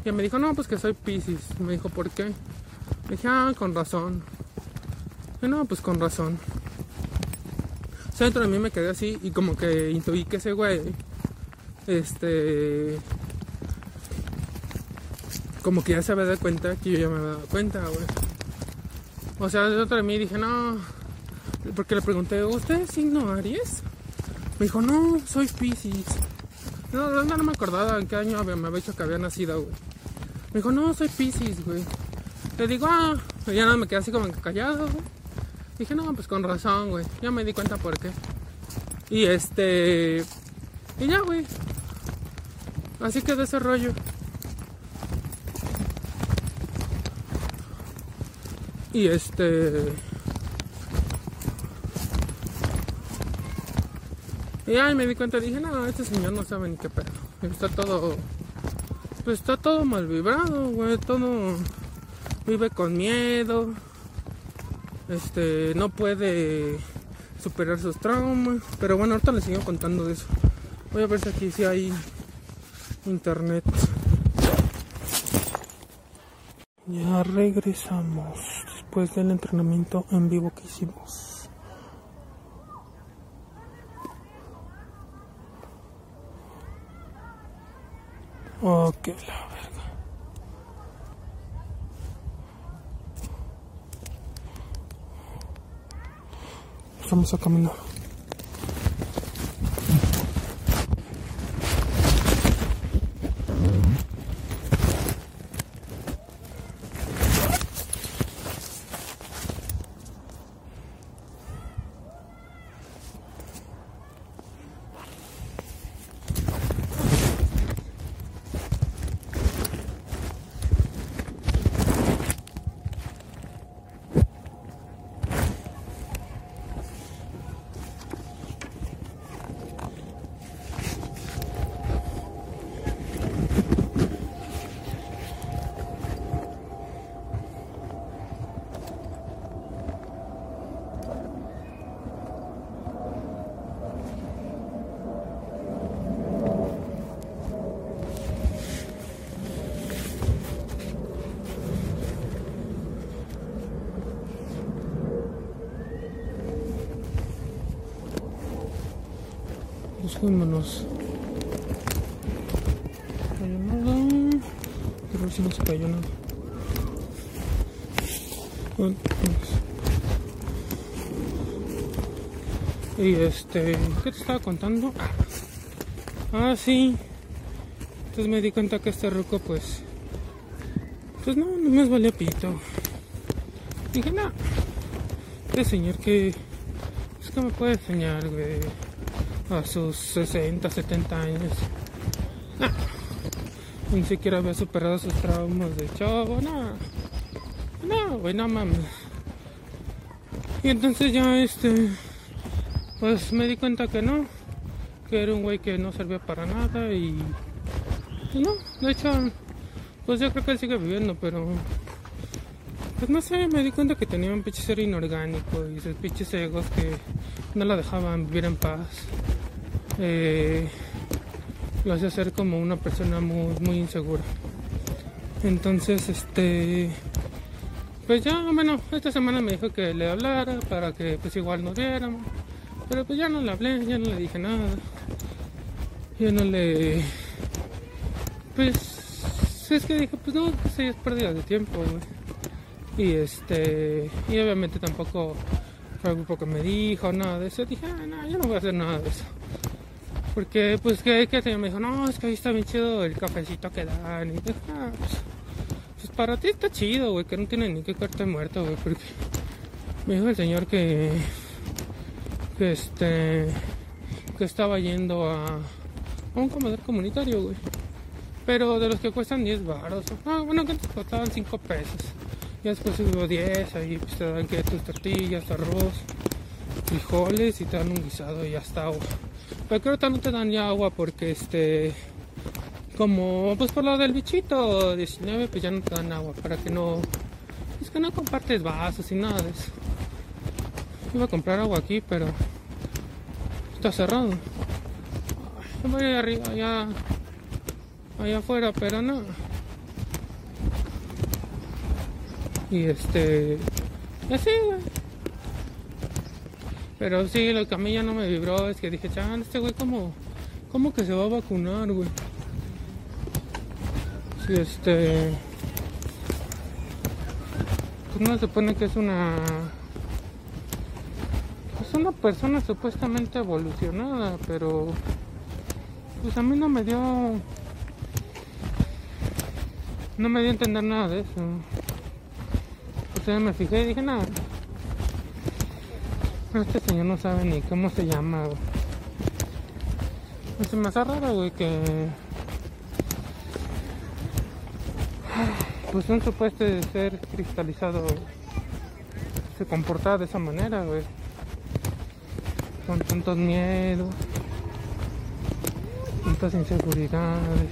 Y me dijo, no, pues que soy Pisces. Me dijo, ¿por qué? Le dije, ah, con razón. Y no, pues con razón. O sea, dentro de mí me quedé así y como que intuí que ese güey, este, como que ya se había dado cuenta que yo ya me había dado cuenta, güey. O sea, dentro de mí dije, no, porque le pregunté, ¿usted es signo Aries? Me dijo, no, soy Pisces. No, no, no me acordaba en qué año me había dicho que había nacido, güey. Me dijo, no, soy Pisces, güey. Le digo, ah, ya no me quedé así como callado, güey. Dije, no, pues con razón, güey. Ya me di cuenta por qué. Y este. Y ya, güey. Así quedó ese rollo. Y este. Y ya me di cuenta, dije, no, este señor no sabe ni qué pedo. Está todo pues está todo mal vibrado, güey, todo vive con miedo, este, no puede superar sus traumas, pero bueno, ahorita les sigo contando de eso. Voy a ver si aquí sí hay internet. Ya regresamos después del entrenamiento en vivo que hicimos. Ok, la verga. Vamos a caminar. Vámonos. Pero si no se cayó nada. Y este, ¿qué te estaba contando? Ah, sí. Entonces me di cuenta que este ruco, pues, pues no, no me valía pito. Dije, no, este señor que, es que me puede enseñar, güey a sus 60, 70 años. Ah, ni siquiera había superado sus traumas de chavo, no. No, güey, no mames. Y entonces ya este, pues me di cuenta que no, que era un güey que no servía para nada y, y no, de hecho, pues yo creo que él sigue viviendo, pero pues no sé, me di cuenta que tenía un pinche ser inorgánico y sus pinches egos que no la dejaban vivir en paz. Eh, lo hacía ser como una persona muy, muy insegura. Entonces, este. Pues ya, bueno, esta semana me dijo que le hablara para que pues igual nos viéramos. Pero pues ya no le hablé, ya no le dije nada. Ya no le... Pues es que dije, pues no, pues es pérdida de tiempo, Y este... Y obviamente tampoco fue algo que me dijo, nada de eso. Dije, ah, no, yo no voy a hacer nada de eso. Porque pues que, que me dijo, no, es que ahí está bien chido el cafecito que dan. Y dije, ah, pues, pues, para ti está chido, güey, que no tiene ni que corte muerto, güey, porque me dijo el señor que que este que estaba yendo a, un comedor comunitario, güey. Pero de los que cuestan 10 baros. Ah, bueno, que antes costaban 5 pesos. Y después subió 10, ahí pues, te dan que tus tortillas, arroz, frijoles y te dan un guisado y hasta agua. Pero creo que no te dan ya agua porque este como pues por lo del bichito 19 pues ya no te dan agua para que no es que no compartes vasos y nada de eso Iba a comprar agua aquí, pero está cerrado. voy arriba, allá, allá afuera, pero no. Y este, así, güey. Pero sí, lo que a mí ya no me vibró es que dije, chan, este güey, ¿cómo, ¿cómo que se va a vacunar, güey? Si este. Pues no se supone que es una una persona supuestamente evolucionada, pero pues a mí no me dio no me dio a entender nada de eso. O me fijé y dije, nada. Este señor no sabe ni cómo se llama. Se me hace raro, güey, que pues un supuesto ser cristalizado se comportaba de esa manera, güey con tantos miedos, tantas inseguridades.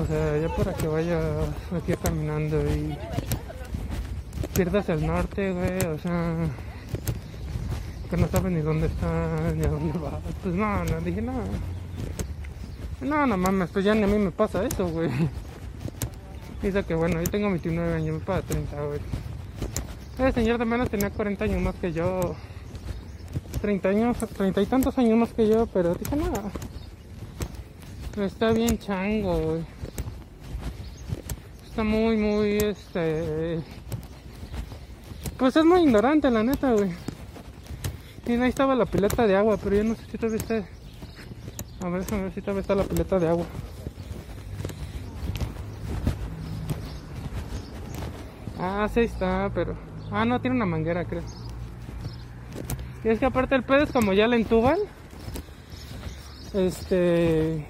O sea, ya para que vayas aquí caminando y pierdas el norte, güey, o sea, que no sabes ni dónde estás, ni a dónde vas. Pues no, no, dije nada. No, no mames, pues ya ni a mí me pasa eso, güey. Dice que bueno, yo tengo 29 años, me pasa 30, güey. Ese señor de menos tenía 40 años más que yo. 30 años, 30 y tantos años más que yo, pero dije nada. Está bien chango, güey. Está muy, muy, este... Pues es muy ignorante, la neta, güey. Y ahí estaba la pileta de agua, pero yo no sé si todavía está... A ver, a ver si todavía está la pileta de agua. Ah, sí está, pero... Ah, no, tiene una manguera, creo. Y es que aparte el pedo es como ya le entuban. Este.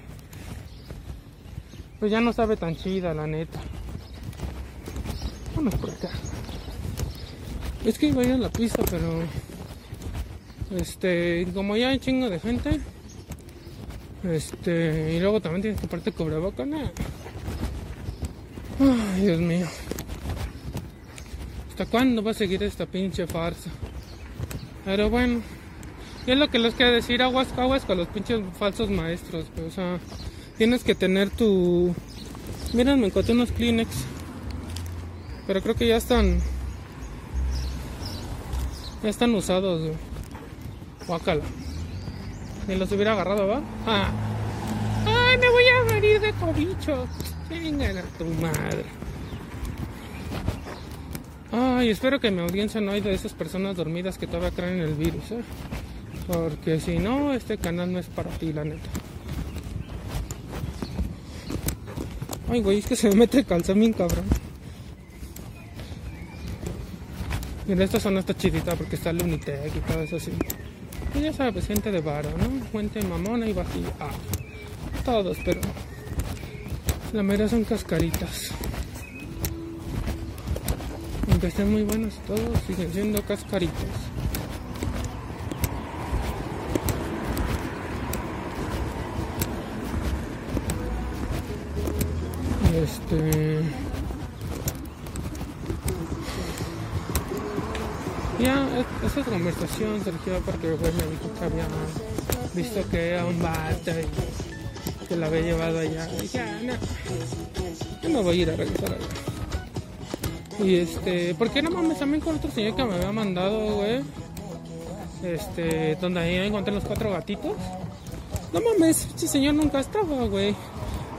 Pues ya no sabe tan chida, la neta. Vamos por acá. Es que iba a ir a la pista, pero. Este. Como ya hay chingo de gente. Este. Y luego también tienes que parte boca ¿no? Ay, Dios mío. ¿Hasta cuándo va a seguir esta pinche farsa? Pero bueno, es lo que les quiero decir, aguas, aguas con los pinches falsos maestros, o sea, tienes que tener tu... Miren, me encontré unos Kleenex, pero creo que ya están... Ya están usados, Guacala. Ni los hubiera agarrado, ¿va? Ah. ¡Ay, me voy a morir de cobicho! Venga a tu madre. Ay, espero que mi audiencia no haya de esas personas dormidas que todavía creen en el virus, ¿eh? Porque si no, este canal no es para ti, la neta. Ay, güey, es que se me mete el calzón cabrón. Y de esta zona está chidita porque está el Unitec y todo eso así. Y ya sabes, pues, gente de vara, ¿no? Gente mamona y vacía. Ah, todos, pero la mayoría son cascaritas. Aunque estén muy buenos todos, siguen siendo cascaritas. Este... Ya, esa conversación surgió porque el juez me dijo que había visto que era un vato y que la había llevado allá. Y ya, no. Yo no voy a ir a regresar allá. Y este, ¿por qué no mames también con otro señor que me había mandado, güey? Este, donde ahí encontré los cuatro gatitos. No mames, ese señor nunca estaba, güey.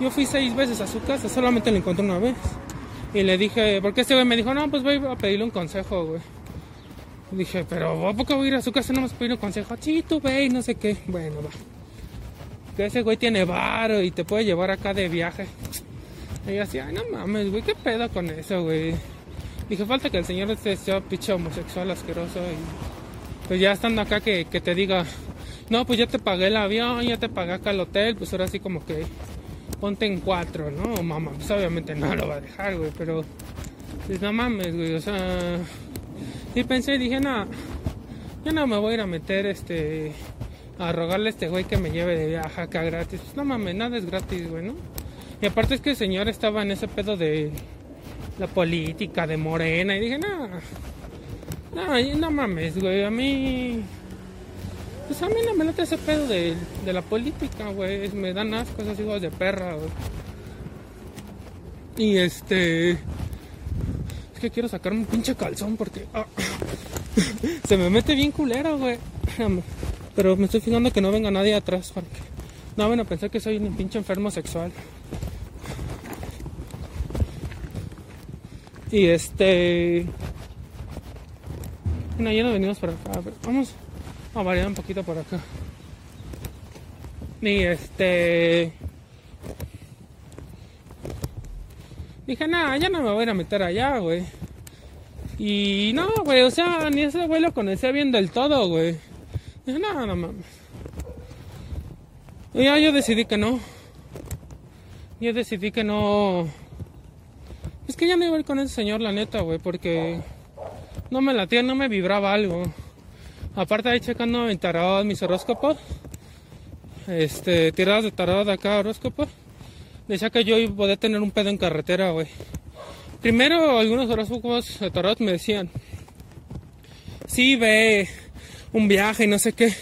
Yo fui seis veces a su casa, solamente lo encontré una vez. Y le dije, porque este güey me dijo, no, pues voy a pedirle un consejo, güey. Dije, pero ¿a poco voy a ir a su casa no a pedir un consejo? Sí, tú ve y no sé qué. Bueno, va. Que ese güey tiene varo y te puede llevar acá de viaje. Y yo así, ay, no mames, güey, ¿qué pedo con eso, güey? Dije, falta que el señor este sea picho homosexual asqueroso y pues ya estando acá que, que te diga, no, pues ya te pagué el avión, ya te pagué acá el hotel, pues ahora sí como que ponte en cuatro, ¿no? Mamá, pues obviamente no lo va a dejar, güey, pero pues no mames, güey, o sea, y pensé, dije, no, yo no me voy a ir a meter este a rogarle a este güey que me lleve de viaje gratis. Pues no mames, nada es gratis, güey, ¿no? Y aparte es que el señor estaba en ese pedo de la política, de morena, y dije, no, no, no mames, güey, a mí. Pues a mí no me late ese pedo de, de la política, güey. Me dan asco esos hijos de perra. Y este quiero sacarme un pinche calzón porque ah, se me mete bien culero, güey. Pero me estoy fijando que no venga nadie atrás porque no van a pensar que soy un pinche enfermo sexual. Y este. Bueno, ya no venimos por acá. Vamos a variar un poquito por acá. Y este. Dije, nada, ya no me voy a meter allá, güey. Y no, güey, o sea, ni ese güey lo conocía bien del todo, güey. Dije, no, no mames. Y ya yo decidí que no. Yo decidí que no. Es que ya no iba a ir con ese señor, la neta, güey, porque no me latía, no me vibraba algo. Aparte ahí checando mi tarot, mis horóscopos. Este, tiradas de tarot de acá, horóscopos decía que yo podía tener un pedo en carretera, güey. Primero, algunos horóscopos de tarot me decían, sí, ve un viaje y no sé qué.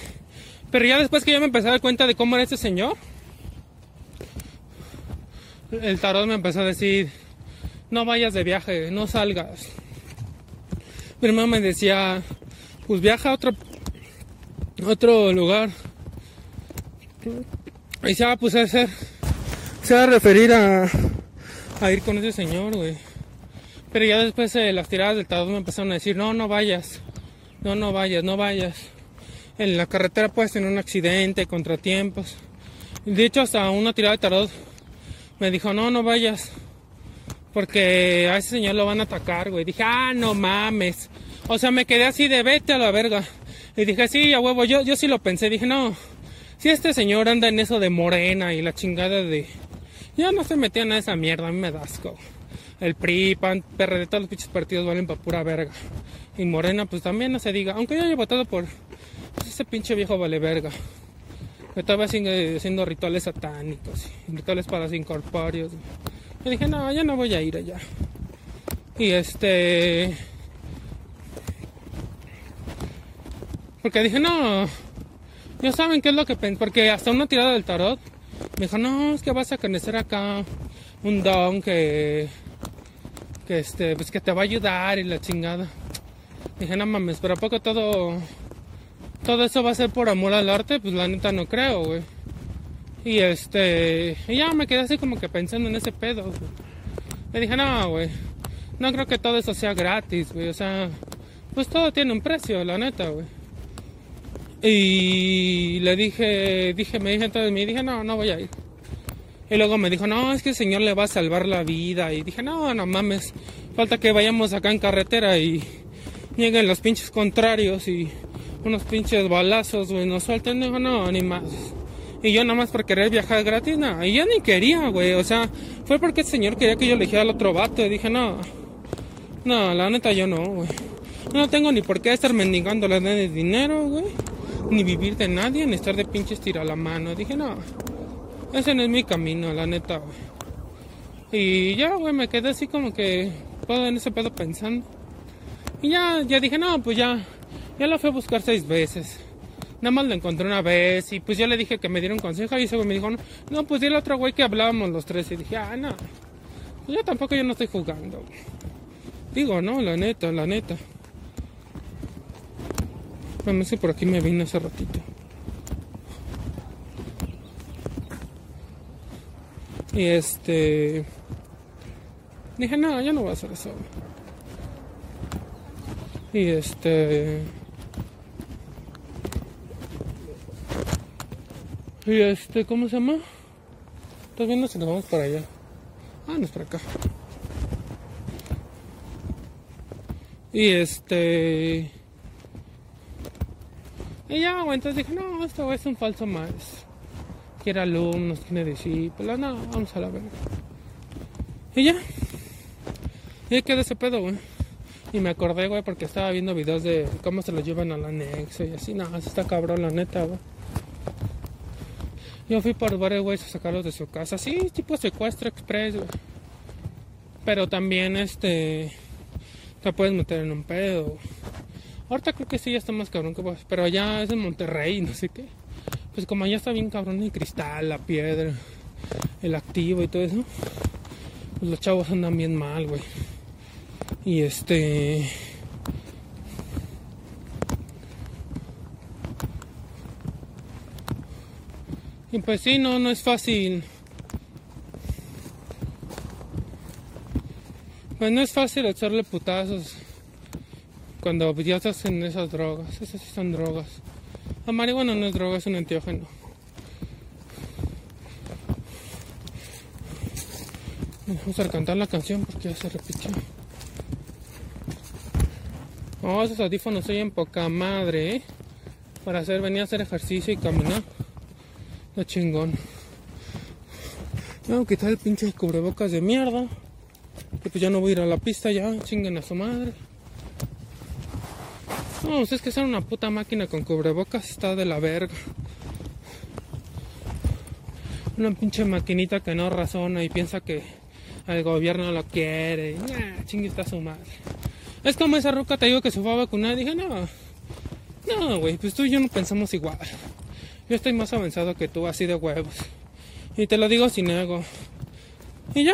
Pero ya después que yo me empecé a dar cuenta de cómo era este señor, el tarot me empezó a decir, no vayas de viaje, no salgas. Primero me decía, pues viaja a otro, otro lugar. Y se va a pues hacer se va a referir a, a ir con ese señor, güey. Pero ya después de las tiradas del tarot me empezaron a decir, no, no vayas, no, no vayas, no vayas. En la carretera puedes tener un accidente, contratiempos. De hecho, hasta una tirada de tarot me dijo, no, no vayas. Porque a ese señor lo van a atacar, güey. Dije, ah, no mames. O sea, me quedé así de vete a la verga. Y dije, sí, a huevo, yo, yo sí lo pensé. Dije, no, si este señor anda en eso de morena y la chingada de ya no se metían a esa mierda, a mí me da asco. El PRI, PAN, PRD, todos los pinches partidos valen para pura verga. Y Morena, pues también no se diga. Aunque yo haya votado por pues, ese pinche viejo vale verga. Que todavía sigue haciendo rituales satánicos, rituales para los incorpóreos. Y dije, no, ya no voy a ir allá. Y este. Porque dije, no. Ya saben qué es lo que pensé. Porque hasta una tirada del tarot me dijo, no, es que vas a conocer acá un don que, que este, pues que te va a ayudar y la chingada. Dije, no mames, pero ¿a poco todo, todo eso va a ser por amor al arte? Pues la neta no creo, güey. Y este, y ya me quedé así como que pensando en ese pedo, güey. Le dije, no, güey, no creo que todo eso sea gratis, güey. O sea, pues todo tiene un precio, la neta, güey. Y le dije, dije, me dije entonces, me dije, no, no voy a ir. Y luego me dijo, no, es que el Señor le va a salvar la vida. Y dije, no, no mames, falta que vayamos acá en carretera y lleguen los pinches contrarios y unos pinches balazos, güey, nos suelten. Dijo, no, ni más. Y yo nada más por querer viajar gratis, no. Y yo ni quería, güey. O sea, fue porque el señor quería que yo eligiera al otro vato. Y dije, no, no, la neta yo no, güey. No tengo ni por qué estar mendigando la de dinero, güey ni vivir de nadie, ni estar de pinches tira la mano. Dije, no, ese no es mi camino, la neta. Y ya, güey, me quedé así como que todo en ese pedo pensando. Y ya, ya dije, no, pues ya, ya la fui a buscar seis veces. Nada más la encontré una vez y pues yo le dije que me diera un consejo y ese güey me dijo, no, no pues dile otro güey que hablábamos los tres. Y dije, ah, no, pues yo tampoco yo no estoy jugando. Digo, no, la neta, la neta. Bueno, sé por aquí me vine hace ratito. Y este... Dije, no, yo no voy a hacer eso. Y este... Y este, ¿cómo se llama? Estás viendo si nos vamos para allá. Ah, no es para acá. Y este... Y ya, güey, entonces dije, no, esto es un falso más. Quiere alumnos, tiene discípulos, no, vamos a la verga. Y ya. Y ahí quedé ese pedo, güey. Y me acordé, güey, porque estaba viendo videos de cómo se lo llevan al anexo y así. No, está cabrón, la neta, güey. Yo fui por varios güeyes a sacarlos de su casa. Sí, tipo secuestro express, güey. Pero también, este... Te puedes meter en un pedo. Ahorita creo que sí, ya está más cabrón que vos. Pero allá es en Monterrey, no sé qué. Pues como allá está bien cabrón el cristal, la piedra, el activo y todo eso. Pues los chavos andan bien mal, güey. Y este... Y pues sí, no, no es fácil. Pues no es fácil echarle putazos cuando ya estás en esas drogas. Esas sí son drogas. La marihuana no es droga, es un enteógeno. Vamos a cantar la canción porque ya se repitió. Oh, esos audífonos soy en poca madre, ¿eh? Para hacer, venir a hacer ejercicio y caminar. La chingón. Tengo que quitar el pinche cubrebocas de mierda. Que pues ya no voy a ir a la pista ya. Chinguen a su madre. No, pues es que ser una puta máquina con cubrebocas está de la verga. Una pinche maquinita que no razona y piensa que el gobierno lo quiere. Nah, chingue está su madre. Es como esa ruca te digo que se fue a vacunar. Dije, no, no, güey, pues tú y yo no pensamos igual. Yo estoy más avanzado que tú, así de huevos. Y te lo digo sin ego. Y ya.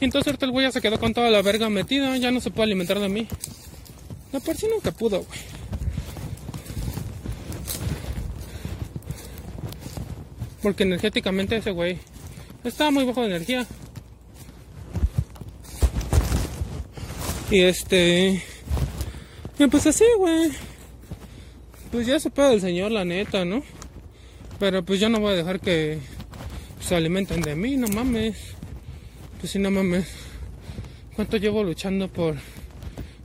Entonces el güey ya se quedó con toda la verga metida. Ya no se puede alimentar de mí. La por sí nunca pudo, güey. Porque energéticamente ese güey estaba muy bajo de energía. Y este. Y pues así, güey. Pues ya se puede el señor, la neta, ¿no? Pero pues yo no voy a dejar que se alimenten de mí, no mames. Pues si no mames. ¿Cuánto llevo luchando por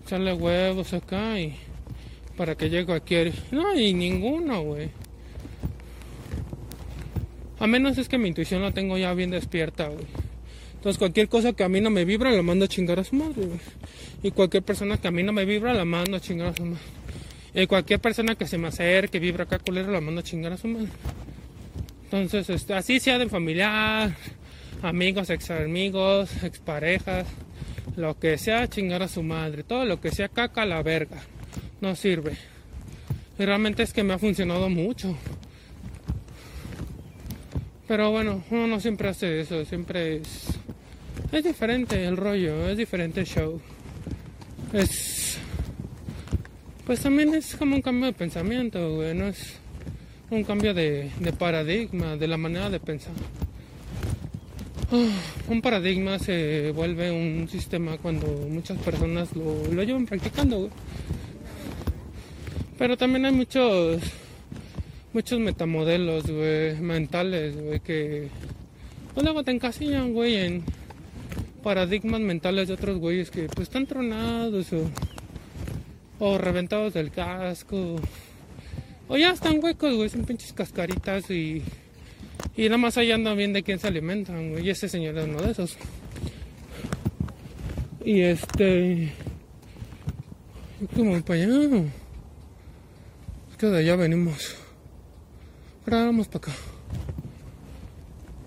echarle huevos acá y para que llegue aquí. No, y ninguno, güey. A menos es que mi intuición la tengo ya bien despierta, güey. Entonces cualquier cosa que a mí no me vibra la mando a chingar a su madre. Y cualquier persona que a mí no me vibra la mando a chingar a su madre. Y cualquier persona que se me acerque, vibra acá culero, la mando a chingar a su madre. Entonces, este, así sea de familiar, amigos, ex amigos, exparejas lo que sea chingar a su madre, todo lo que sea caca a la verga, no sirve. Y realmente es que me ha funcionado mucho. Pero bueno, uno no siempre hace eso, siempre es... Es diferente el rollo, es diferente el show. Es... Pues también es como un cambio de pensamiento, güey, no es un cambio de paradigma, de la manera de pensar. Un paradigma se vuelve un sistema cuando muchas personas lo, lo llevan practicando. Pero también hay muchos muchos metamodelos, mentales, que pues luego te encasillan, güey, en paradigmas mentales de otros güeyes que pues están tronados o, o reventados del casco o ya están huecos, güey, son pinches cascaritas y y nada más ahí andan bien de quién se alimentan. Y ese señor es uno de esos. Y este. Yo como voy para allá. Es que de allá venimos. Ahora vamos para acá.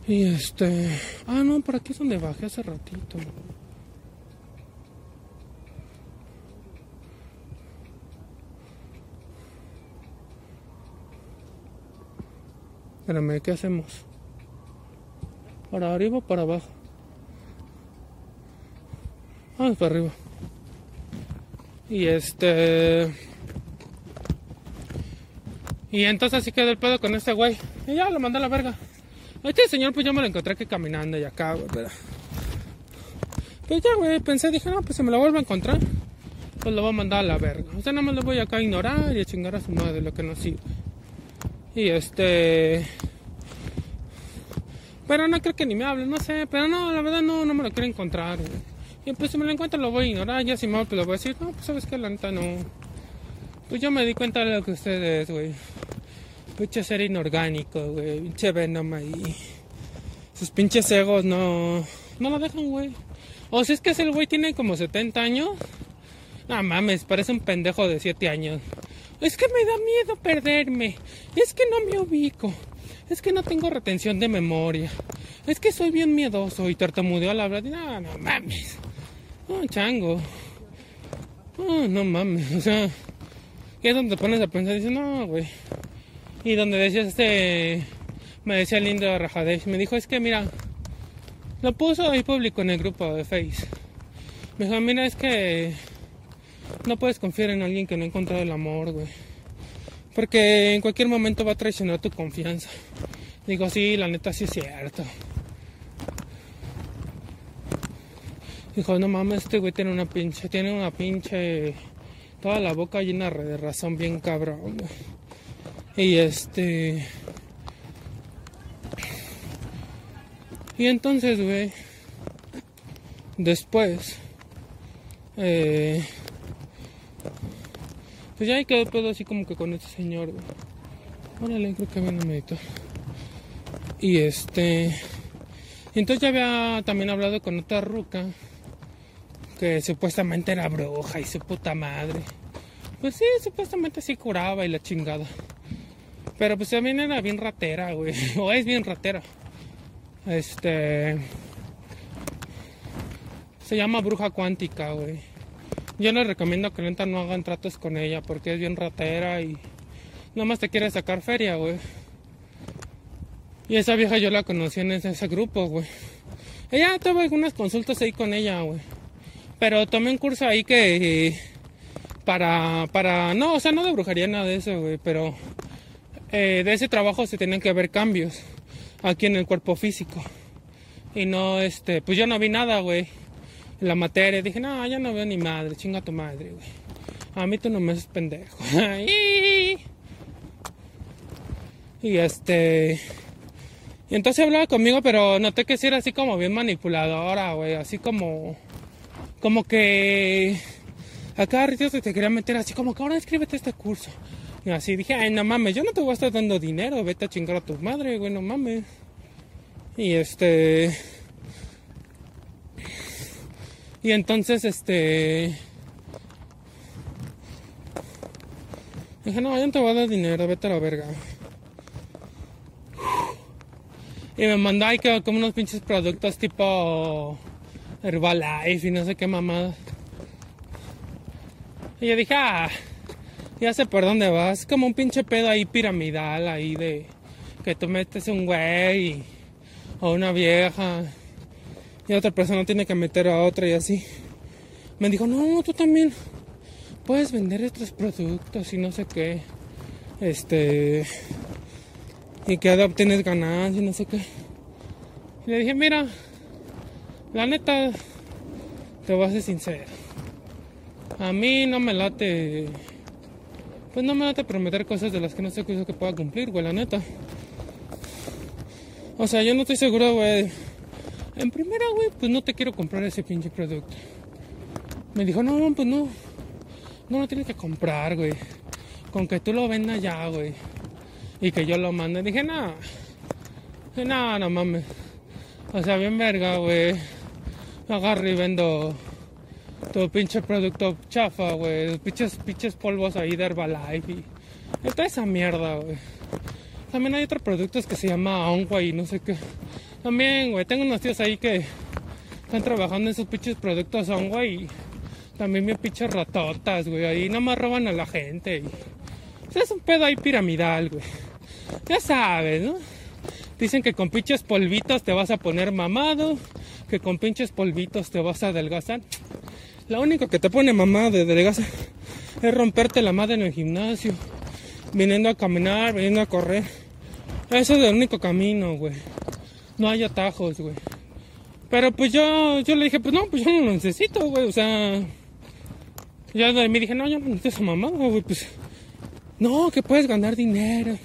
Y este... Ah, no, por aquí es donde bajé hace ratito. Espérame, ¿qué hacemos? ¿Para arriba o para abajo? Vamos para arriba. Y este... Y entonces así quedó el pedo con este güey. Y ya lo mandé a la verga. Este señor pues yo me lo encontré aquí caminando y acá, güey, pero... Pues ya, güey, pensé, dije, no, pues si me lo vuelvo a encontrar, pues lo voy a mandar a la verga. O sea, nada más lo voy acá a ignorar y a chingar a su madre, lo que no sirve. Y este... Pero no creo que ni me hable, no sé, pero no, la verdad no, no me lo quiero encontrar. Y pues si me lo encuentro lo voy a ignorar, ya si me lo voy a decir, no, pues sabes que la neta no. Pues yo me di cuenta de lo que ustedes, güey. Pinche ser inorgánico, güey. Pinche Venom ahí. Sus pinches egos no. No lo dejan, güey. O si es que ese güey tiene como 70 años. No mames, parece un pendejo de 7 años. Es que me da miedo perderme. Es que no me ubico. Es que no tengo retención de memoria. Es que soy bien miedoso y tartamudeo a la verdad. No, no mames. No, chango. No, no mames. O sea, y es donde te pones a pensar y dices, no, güey. Y donde decía este, me decía el lindo Rajadesh, me dijo, es que mira, lo puso ahí público en el grupo de Face. Me dijo, mira, es que no puedes confiar en alguien que no ha encontrado el amor, güey. Porque en cualquier momento va a traicionar tu confianza. Digo, sí, la neta sí es cierto. Dijo, no mames, este güey tiene una pinche, tiene una pinche, toda la boca llena de razón bien cabrón, güey. Y este. Y entonces, güey. Después. Eh, pues ya ahí quedó pedo así como que con este señor, güey. Órale, creo que viene a meditar. Y este. Entonces ya había también hablado con otra ruca. Que supuestamente era bruja y su puta madre. Pues sí, supuestamente sí curaba y la chingada. Pero pues también era bien ratera, güey. O es bien ratera. Este. Se llama bruja cuántica, güey. Yo les recomiendo que neta no hagan tratos con ella porque es bien ratera y nada más te quiere sacar feria, güey. Y esa vieja yo la conocí en ese, grupo, güey. Ella tuve algunas consultas ahí con ella, güey. Pero tomé un curso ahí que para para no, o sea, no de brujería nada de eso, güey, pero eh, de ese trabajo se tenían que haber cambios aquí en el cuerpo físico. Y no, este, pues yo no vi nada, güey. En la materia dije, no, ya no veo ni madre, chinga tu madre, güey. A mí tú no me haces pendejo. y este. Y entonces hablaba conmigo, pero noté que sí era así como bien manipuladora, güey. Así como. Como que. A cada ratito te quería meter así como que ahora escríbete este curso. Y así dije, ay, no mames, yo no te voy a estar dando dinero, vete a chingar a tu madre, güey, no mames. Y este. Y entonces, este. Dije, no, yo no te voy a dar dinero, vete a la verga. Y me mandó ahí como unos pinches productos tipo Herbalife y no sé qué mamada. Y yo dije, ah ya sé por dónde vas. Como un pinche pedo ahí piramidal, ahí de que tú metes un güey o una vieja y otra persona tiene que meter a otra y así. Me dijo, no, tú también puedes vender estos productos y no sé qué. Este. Y que obtienes ganancias y no sé qué. Y le dije, mira, la neta, te voy a ser sincero. A mí no me late pues no me a prometer cosas de las que no sé qué que pueda cumplir, güey, la neta. O sea, yo no estoy seguro, güey. En primera, güey, pues no te quiero comprar ese pinche producto. Me dijo, no, pues no. No lo tienes que comprar, güey. Con que tú lo vendas ya, güey. Y que yo lo mande. Dije, no. No, no mames. O sea, bien verga, güey. Agarro y vendo todo pinche producto chafa, güey. Pinches, pinches polvos ahí de Herbalife y, toda esa mierda, güey. También hay otros productos que se llama Onwa y no sé qué. También, güey, tengo unos tíos ahí que están trabajando en sus pinches productos son, güey. Y también bien pinches ratotas, güey. Ahí nada más roban a la gente. O sea, es un pedo ahí piramidal, güey. Ya sabes, ¿no? Dicen que con pinches polvitos te vas a poner mamado. Que con pinches polvitos te vas a adelgazar. Lo único que te pone mamado de adelgazar es romperte la madre en el gimnasio. Viniendo a caminar, viniendo a correr. Eso es el único camino, güey. No hay atajos, güey. Pero pues yo, yo le dije, pues no, pues yo no lo necesito, güey. O sea, ya me dije, no, yo no necesito esa mamada, güey. Pues, no, que puedes ganar dinero.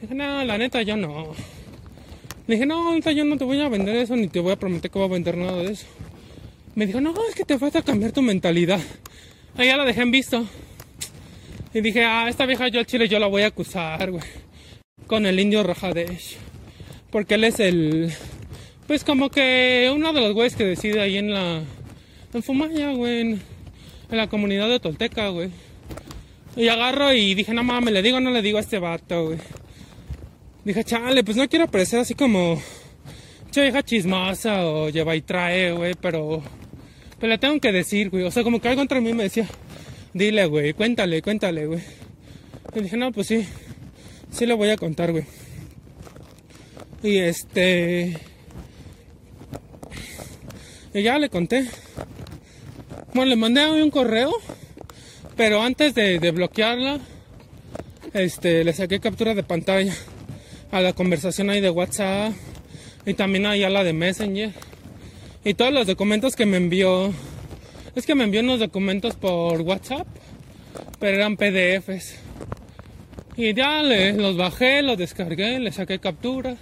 Dije, no, la neta, yo no. Le dije, no, ahorita yo no te voy a vender eso, ni te voy a prometer que voy a vender nada de eso. Me dijo, no, es que te falta cambiar tu mentalidad. Ahí ya la dejé en visto. Y dije, ah, esta vieja yo al chile yo la voy a acusar, güey. Con el indio Rajadesh. Porque él es el... Pues como que uno de los güeyes que decide ahí en la... En Fumaya, güey. En, la comunidad de Tolteca, güey. Y agarro y dije, no mames, le digo no le digo a este vato, güey. Dije, chale, pues no quiero parecer así como... Che vieja chismosa o lleva y trae, güey, pero... Pero le tengo que decir, güey. O sea, como que algo entre mí me decía, dile, güey, cuéntale, cuéntale, güey. Y dije, no, pues sí. Sí le voy a contar, güey. Y este... Y ya le conté. Bueno, le mandé hoy un correo. Pero antes de, de bloquearla, este, le saqué captura de pantalla a la conversación ahí de WhatsApp y también ahí a la de Messenger. Y todos los documentos que me envió, es que me envió unos documentos por WhatsApp, pero eran PDFs. Y ya los bajé, los descargué, le saqué captura.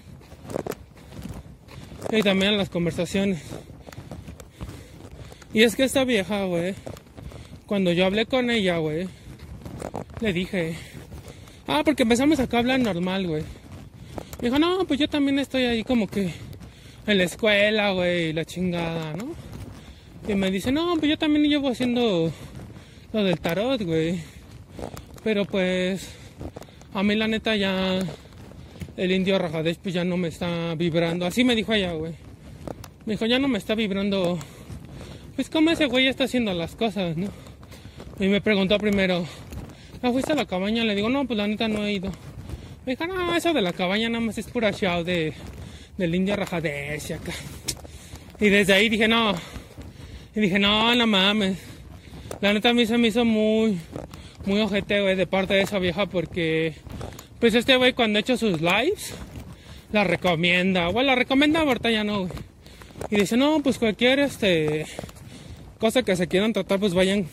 Y también las conversaciones. Y es que esta vieja, güey, cuando yo hablé con ella, güey, le dije, ah, porque empezamos acá a hablar normal, güey. Dijo, no, pues yo también estoy ahí como que en la escuela, güey, la chingada, ¿no? Y me dice, no, pues yo también llevo haciendo lo del tarot, güey. Pero pues, a mí la neta ya, el indio Rajadesh pues ya no me está vibrando. Así me dijo ella, güey. Me dijo, ya no me está vibrando. Pues como ese güey está haciendo las cosas, ¿no? Y me preguntó primero, ¿no fuiste a la cabaña? Le digo, no, pues la neta no he ido. Me dijo, no, eso de la cabaña nada más es pura show de, del indio Rajadesh acá. Y desde ahí dije, no. Y dije, no, no mames. La neta a mí se me hizo muy, muy ojete, güey, de parte de esa vieja porque, pues este güey cuando ha hecho sus lives, la recomienda. Bueno, la recomienda, ahorita ya no, güey. Y dice, no, pues cualquier, este, cosa que se quieran tratar, pues vayan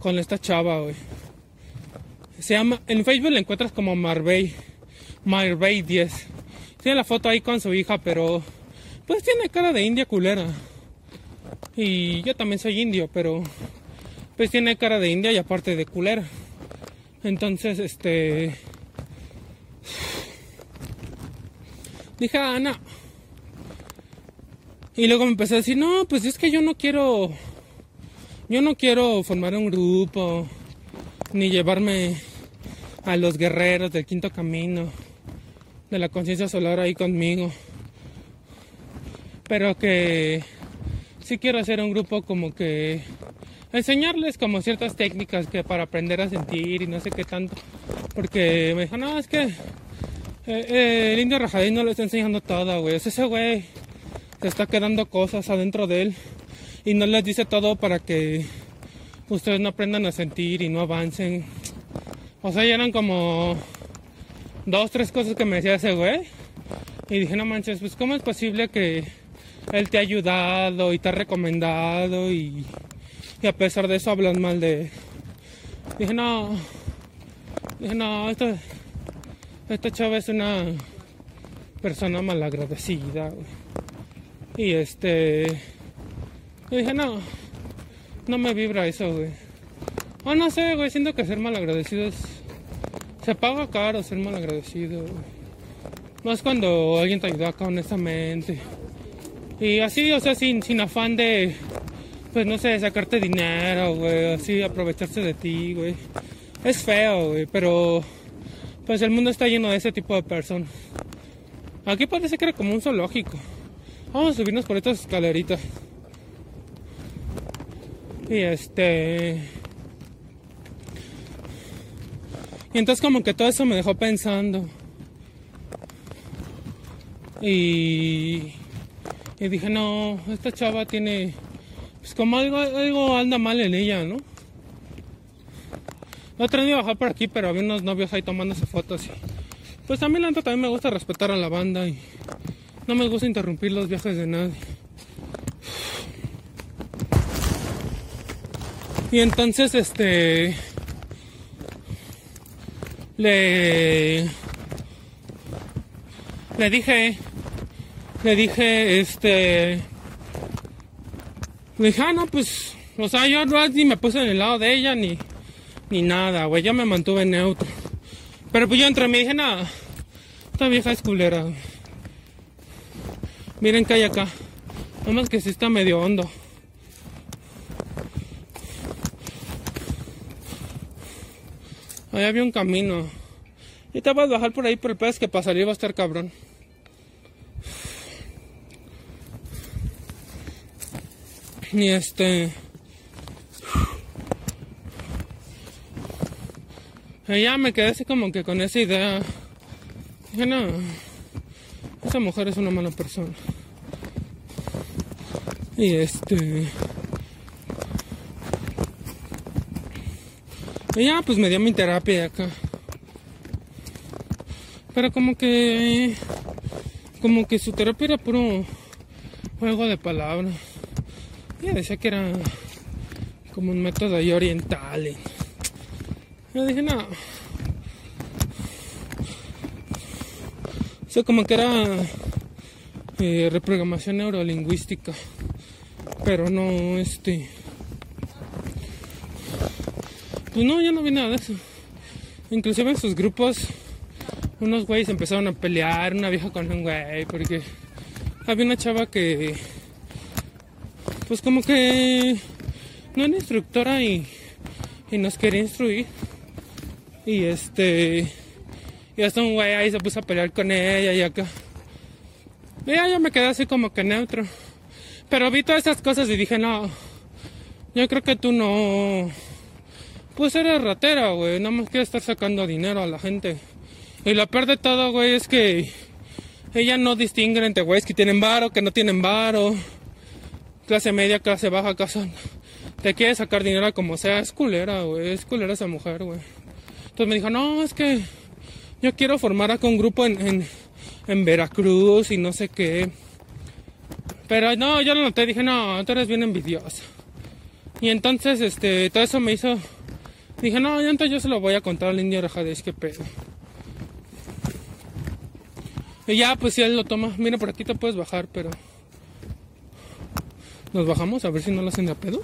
con esta chava, güey. Se llama, en Facebook la encuentras como Marbey, Marbey 10. Tiene la foto ahí con su hija, pero pues tiene cara de india culera. Y yo también soy indio, pero pues tiene cara de india y aparte de culera. Entonces, este... Dije, ah, no. Y luego me empecé a decir, no, pues es que yo no quiero... Yo no quiero formar un grupo, ni llevarme a los guerreros del quinto camino, de la conciencia solar ahí conmigo. Pero que sí quiero hacer un grupo como que enseñarles como ciertas técnicas que para aprender a sentir y no sé qué tanto. Porque me dijo, no, es que eh, eh, el indio Rajadín no le está enseñando todo, güey. Es ese güey se está quedando cosas adentro de él y no les dice todo para que ustedes no aprendan a sentir y no avancen. O sea, ya eran como dos, tres cosas que me decía ese güey. Y dije, no manches, pues ¿cómo es posible que él te ha ayudado y te ha recomendado y, y a pesar de eso hablan mal de? Dije, no, dije, no, esta, esta chava es una persona malagradecida. Güey. Y este, y dije, no, no me vibra eso, güey. Oh, no sé, güey, siento que ser malagradecido es... Se paga caro ser malagradecido, güey. Más cuando alguien te ayuda acá honestamente. Y así, o sea, sin, sin afán de... Pues no sé, sacarte dinero, güey. Así, aprovecharse de ti, güey. Es feo, güey, pero... Pues el mundo está lleno de ese tipo de personas. Aquí parece que era como un zoológico. Vamos a subirnos por estas escaleritas. Y este. Y entonces como que todo eso me dejó pensando. Y, y dije, no, esta chava tiene, pues como algo, algo anda mal en ella, ¿no? La otra a bajar por aquí, pero había unos novios ahí tomándose fotos. Y, pues a mí la también me gusta respetar a la banda y no me gusta interrumpir los viajes de nadie. Y entonces, este, le, le dije, le dije, este, le dije, ah, no, pues, o sea, yo ni me puse en el lado de ella, ni, ni nada, güey, yo me mantuve neutro. Pero pues yo entré y me dije, nada, esta vieja es culera. Miren que hay acá, más que sí está medio hondo. Ahí había un camino. Y te vas a bajar por ahí, pero el es que para salir va a estar cabrón. Y este. Y ya me quedé así como que con esa idea. Dije, no, esa mujer es una mala persona. Y este. Y ya pues me dio mi terapia acá. Pero como que. Como que su terapia era puro juego de palabras. Ella decía que era como un método ahí oriental. Y yo dije, no. O sea, como que era eh, reprogramación neurolingüística. Pero no, este. Pues no, ya no vi nada de eso. Inclusive en sus grupos, unos güeyes empezaron a pelear, una vieja con un güey, porque había una chava que pues como que no era instructora y, y nos quería instruir. Y este, y hasta un güey ahí se puso a pelear con ella y acá. Y ya yo me quedé así como que neutro. Pero vi todas esas cosas y dije, no, yo creo que tú no, pues eres ratera, güey, nada más quieres estar sacando dinero a la gente. Y lo peor de todo, güey, es que ella no distingue entre güeyes que tienen varo, que no tienen varo clase media, clase baja, casa. Te quiere sacar dinero como sea, es culera, güey, es culera esa mujer, güey. Entonces me dijo, no, es que yo quiero formar acá un grupo en, en, Veracruz y no sé qué. Pero no, yo lo noté, dije, no, tú eres bien envidiosa. Y entonces, este, todo eso me hizo. Dije, no, entonces yo se lo voy a contar al indio Rajades, qué pedo. Y ya, pues si él lo toma, mira, por aquí te puedes bajar, pero. Nos bajamos a ver si no lo hacen de a pedo.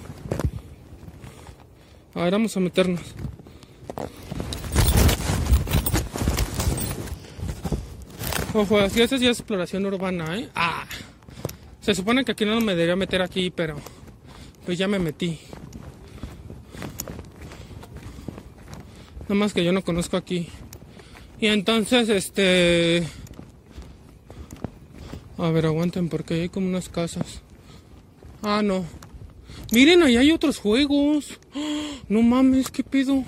A ver, vamos a meternos. Ojo, así es ya es exploración urbana, ¿eh? Ah. Se supone que aquí no me debería meter aquí, pero pues ya me metí. Nada más que yo no conozco aquí. Y entonces, este... A ver, aguanten porque hay como unas casas. Ah, no. Miren, ahí hay otros juegos. No mames, ¿qué pido?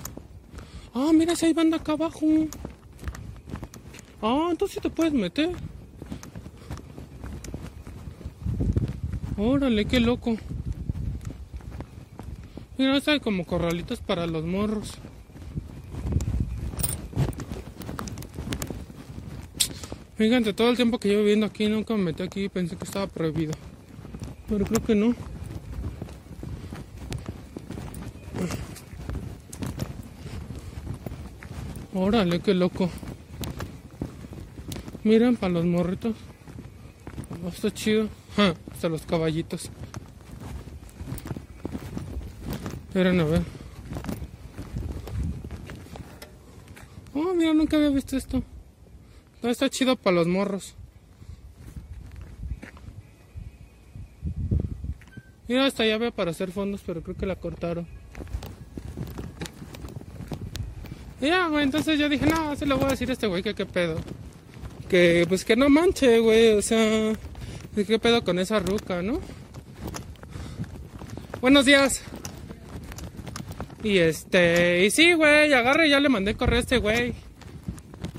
Ah, mira, si hay banda acá abajo. Ah, entonces te puedes meter. Órale, qué loco. Mira, hay como corralitos para los morros. Fíjate, todo el tiempo que llevo viviendo aquí nunca me metí aquí pensé que estaba prohibido pero creo que no. Órale, qué loco. Miren para los morritos. Oh, está chido. hasta los caballitos. Miren a ver. Oh, mira, nunca había visto esto. está chido para los morros. Mira, esta llave para hacer fondos, pero creo que la cortaron. ya, güey, entonces yo dije, no, se lo voy a decir a este güey que qué pedo. que, pues que no manche, güey, o sea, ¿qué pedo con esa ruca, no? Buenos días. Y este, y sí, güey, agarre, ya le mandé correo a este güey.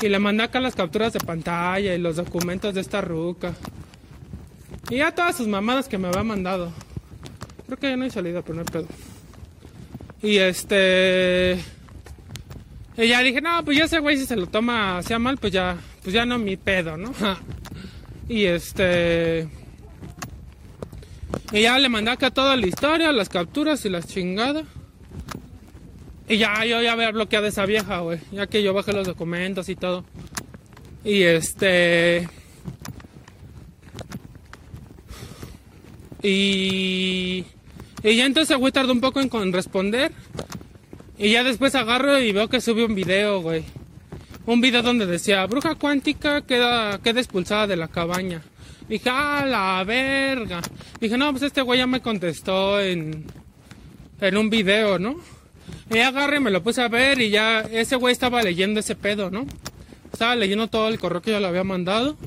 Y le mandé acá las capturas de pantalla y los documentos de esta ruca. Y ya todas sus mamadas que me había mandado. Creo que ya no hay salida, pero no hay pedo. Y este. Y ya dije, no, pues ya ese güey si se lo toma hacia mal, pues ya, pues ya no mi pedo, ¿no? y este. Y ya le mandé acá toda la historia, las capturas y las chingadas. Y ya yo ya había bloqueado a esa vieja, güey. Ya que yo bajé los documentos y todo. Y este. Y. Y ya entonces, güey, tardó un poco en responder. Y ya después agarro y veo que subió un video, güey. Un video donde decía, bruja cuántica queda, queda expulsada de la cabaña. Dije, ah, la verga. Dije, no, pues este güey ya me contestó en, en un video, ¿no? Y agarré, me lo puse a ver y ya ese güey estaba leyendo ese pedo, ¿no? Estaba leyendo todo el correo que yo le había mandado.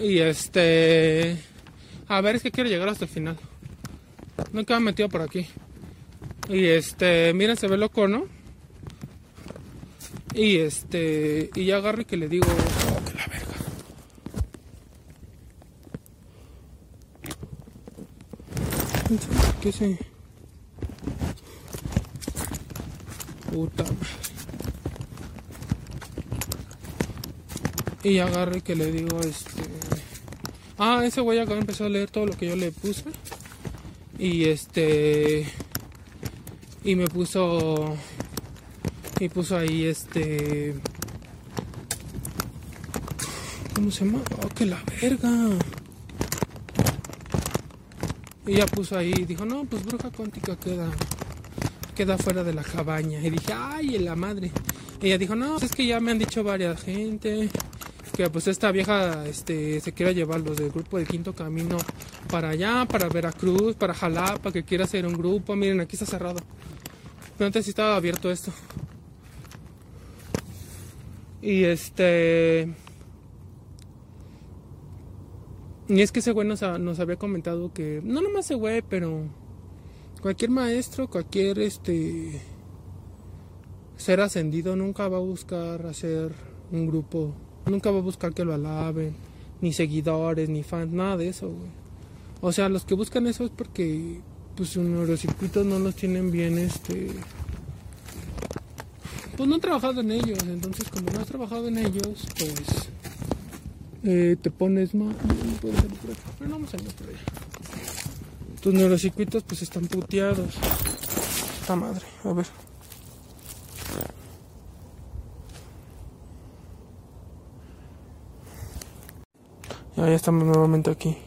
Y este... A ver, es que quiero llegar hasta el final. No queda metido por aquí. Y este, miren, se ve loco, ¿no? Y este, y ya agarré que le digo, oh. ¿Qué sé? Puta madre. Y agarré que le digo, este. Ah, ese güey acá empezó a leer todo lo que yo le puse. Y este y me puso y puso ahí este ¿cómo se llama? Oh, que la verga. Y ya puso ahí dijo no pues bruja cuántica queda queda fuera de la cabaña y dije ay en la madre ella dijo no pues es que ya me han dicho varias gente que pues esta vieja este se quiera llevar los del grupo del quinto camino para allá, para Veracruz, para Jalapa, que quiera hacer un grupo. Miren, aquí está cerrado. Pero antes sí estaba abierto esto. Y este. Y es que ese güey nos, nos, había comentado que. No nomás ese güey, pero. Cualquier maestro, cualquier este. Ser ascendido nunca va a buscar hacer un grupo. Nunca va a buscar que lo alaben. Ni seguidores, ni fans, nada de eso, güey. O sea, los que buscan eso es porque pues sus neurocircuitos no los tienen bien, este... Pues no han trabajado en ellos, entonces como no has trabajado en ellos, pues... Eh, te pones más... No Pero no vamos a ir por allá. Tus neurocircuitos pues están puteados. Esta madre, a ver. Ya, estamos nuevamente aquí.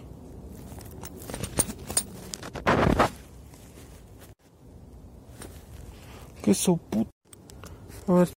Que su puta. A ver.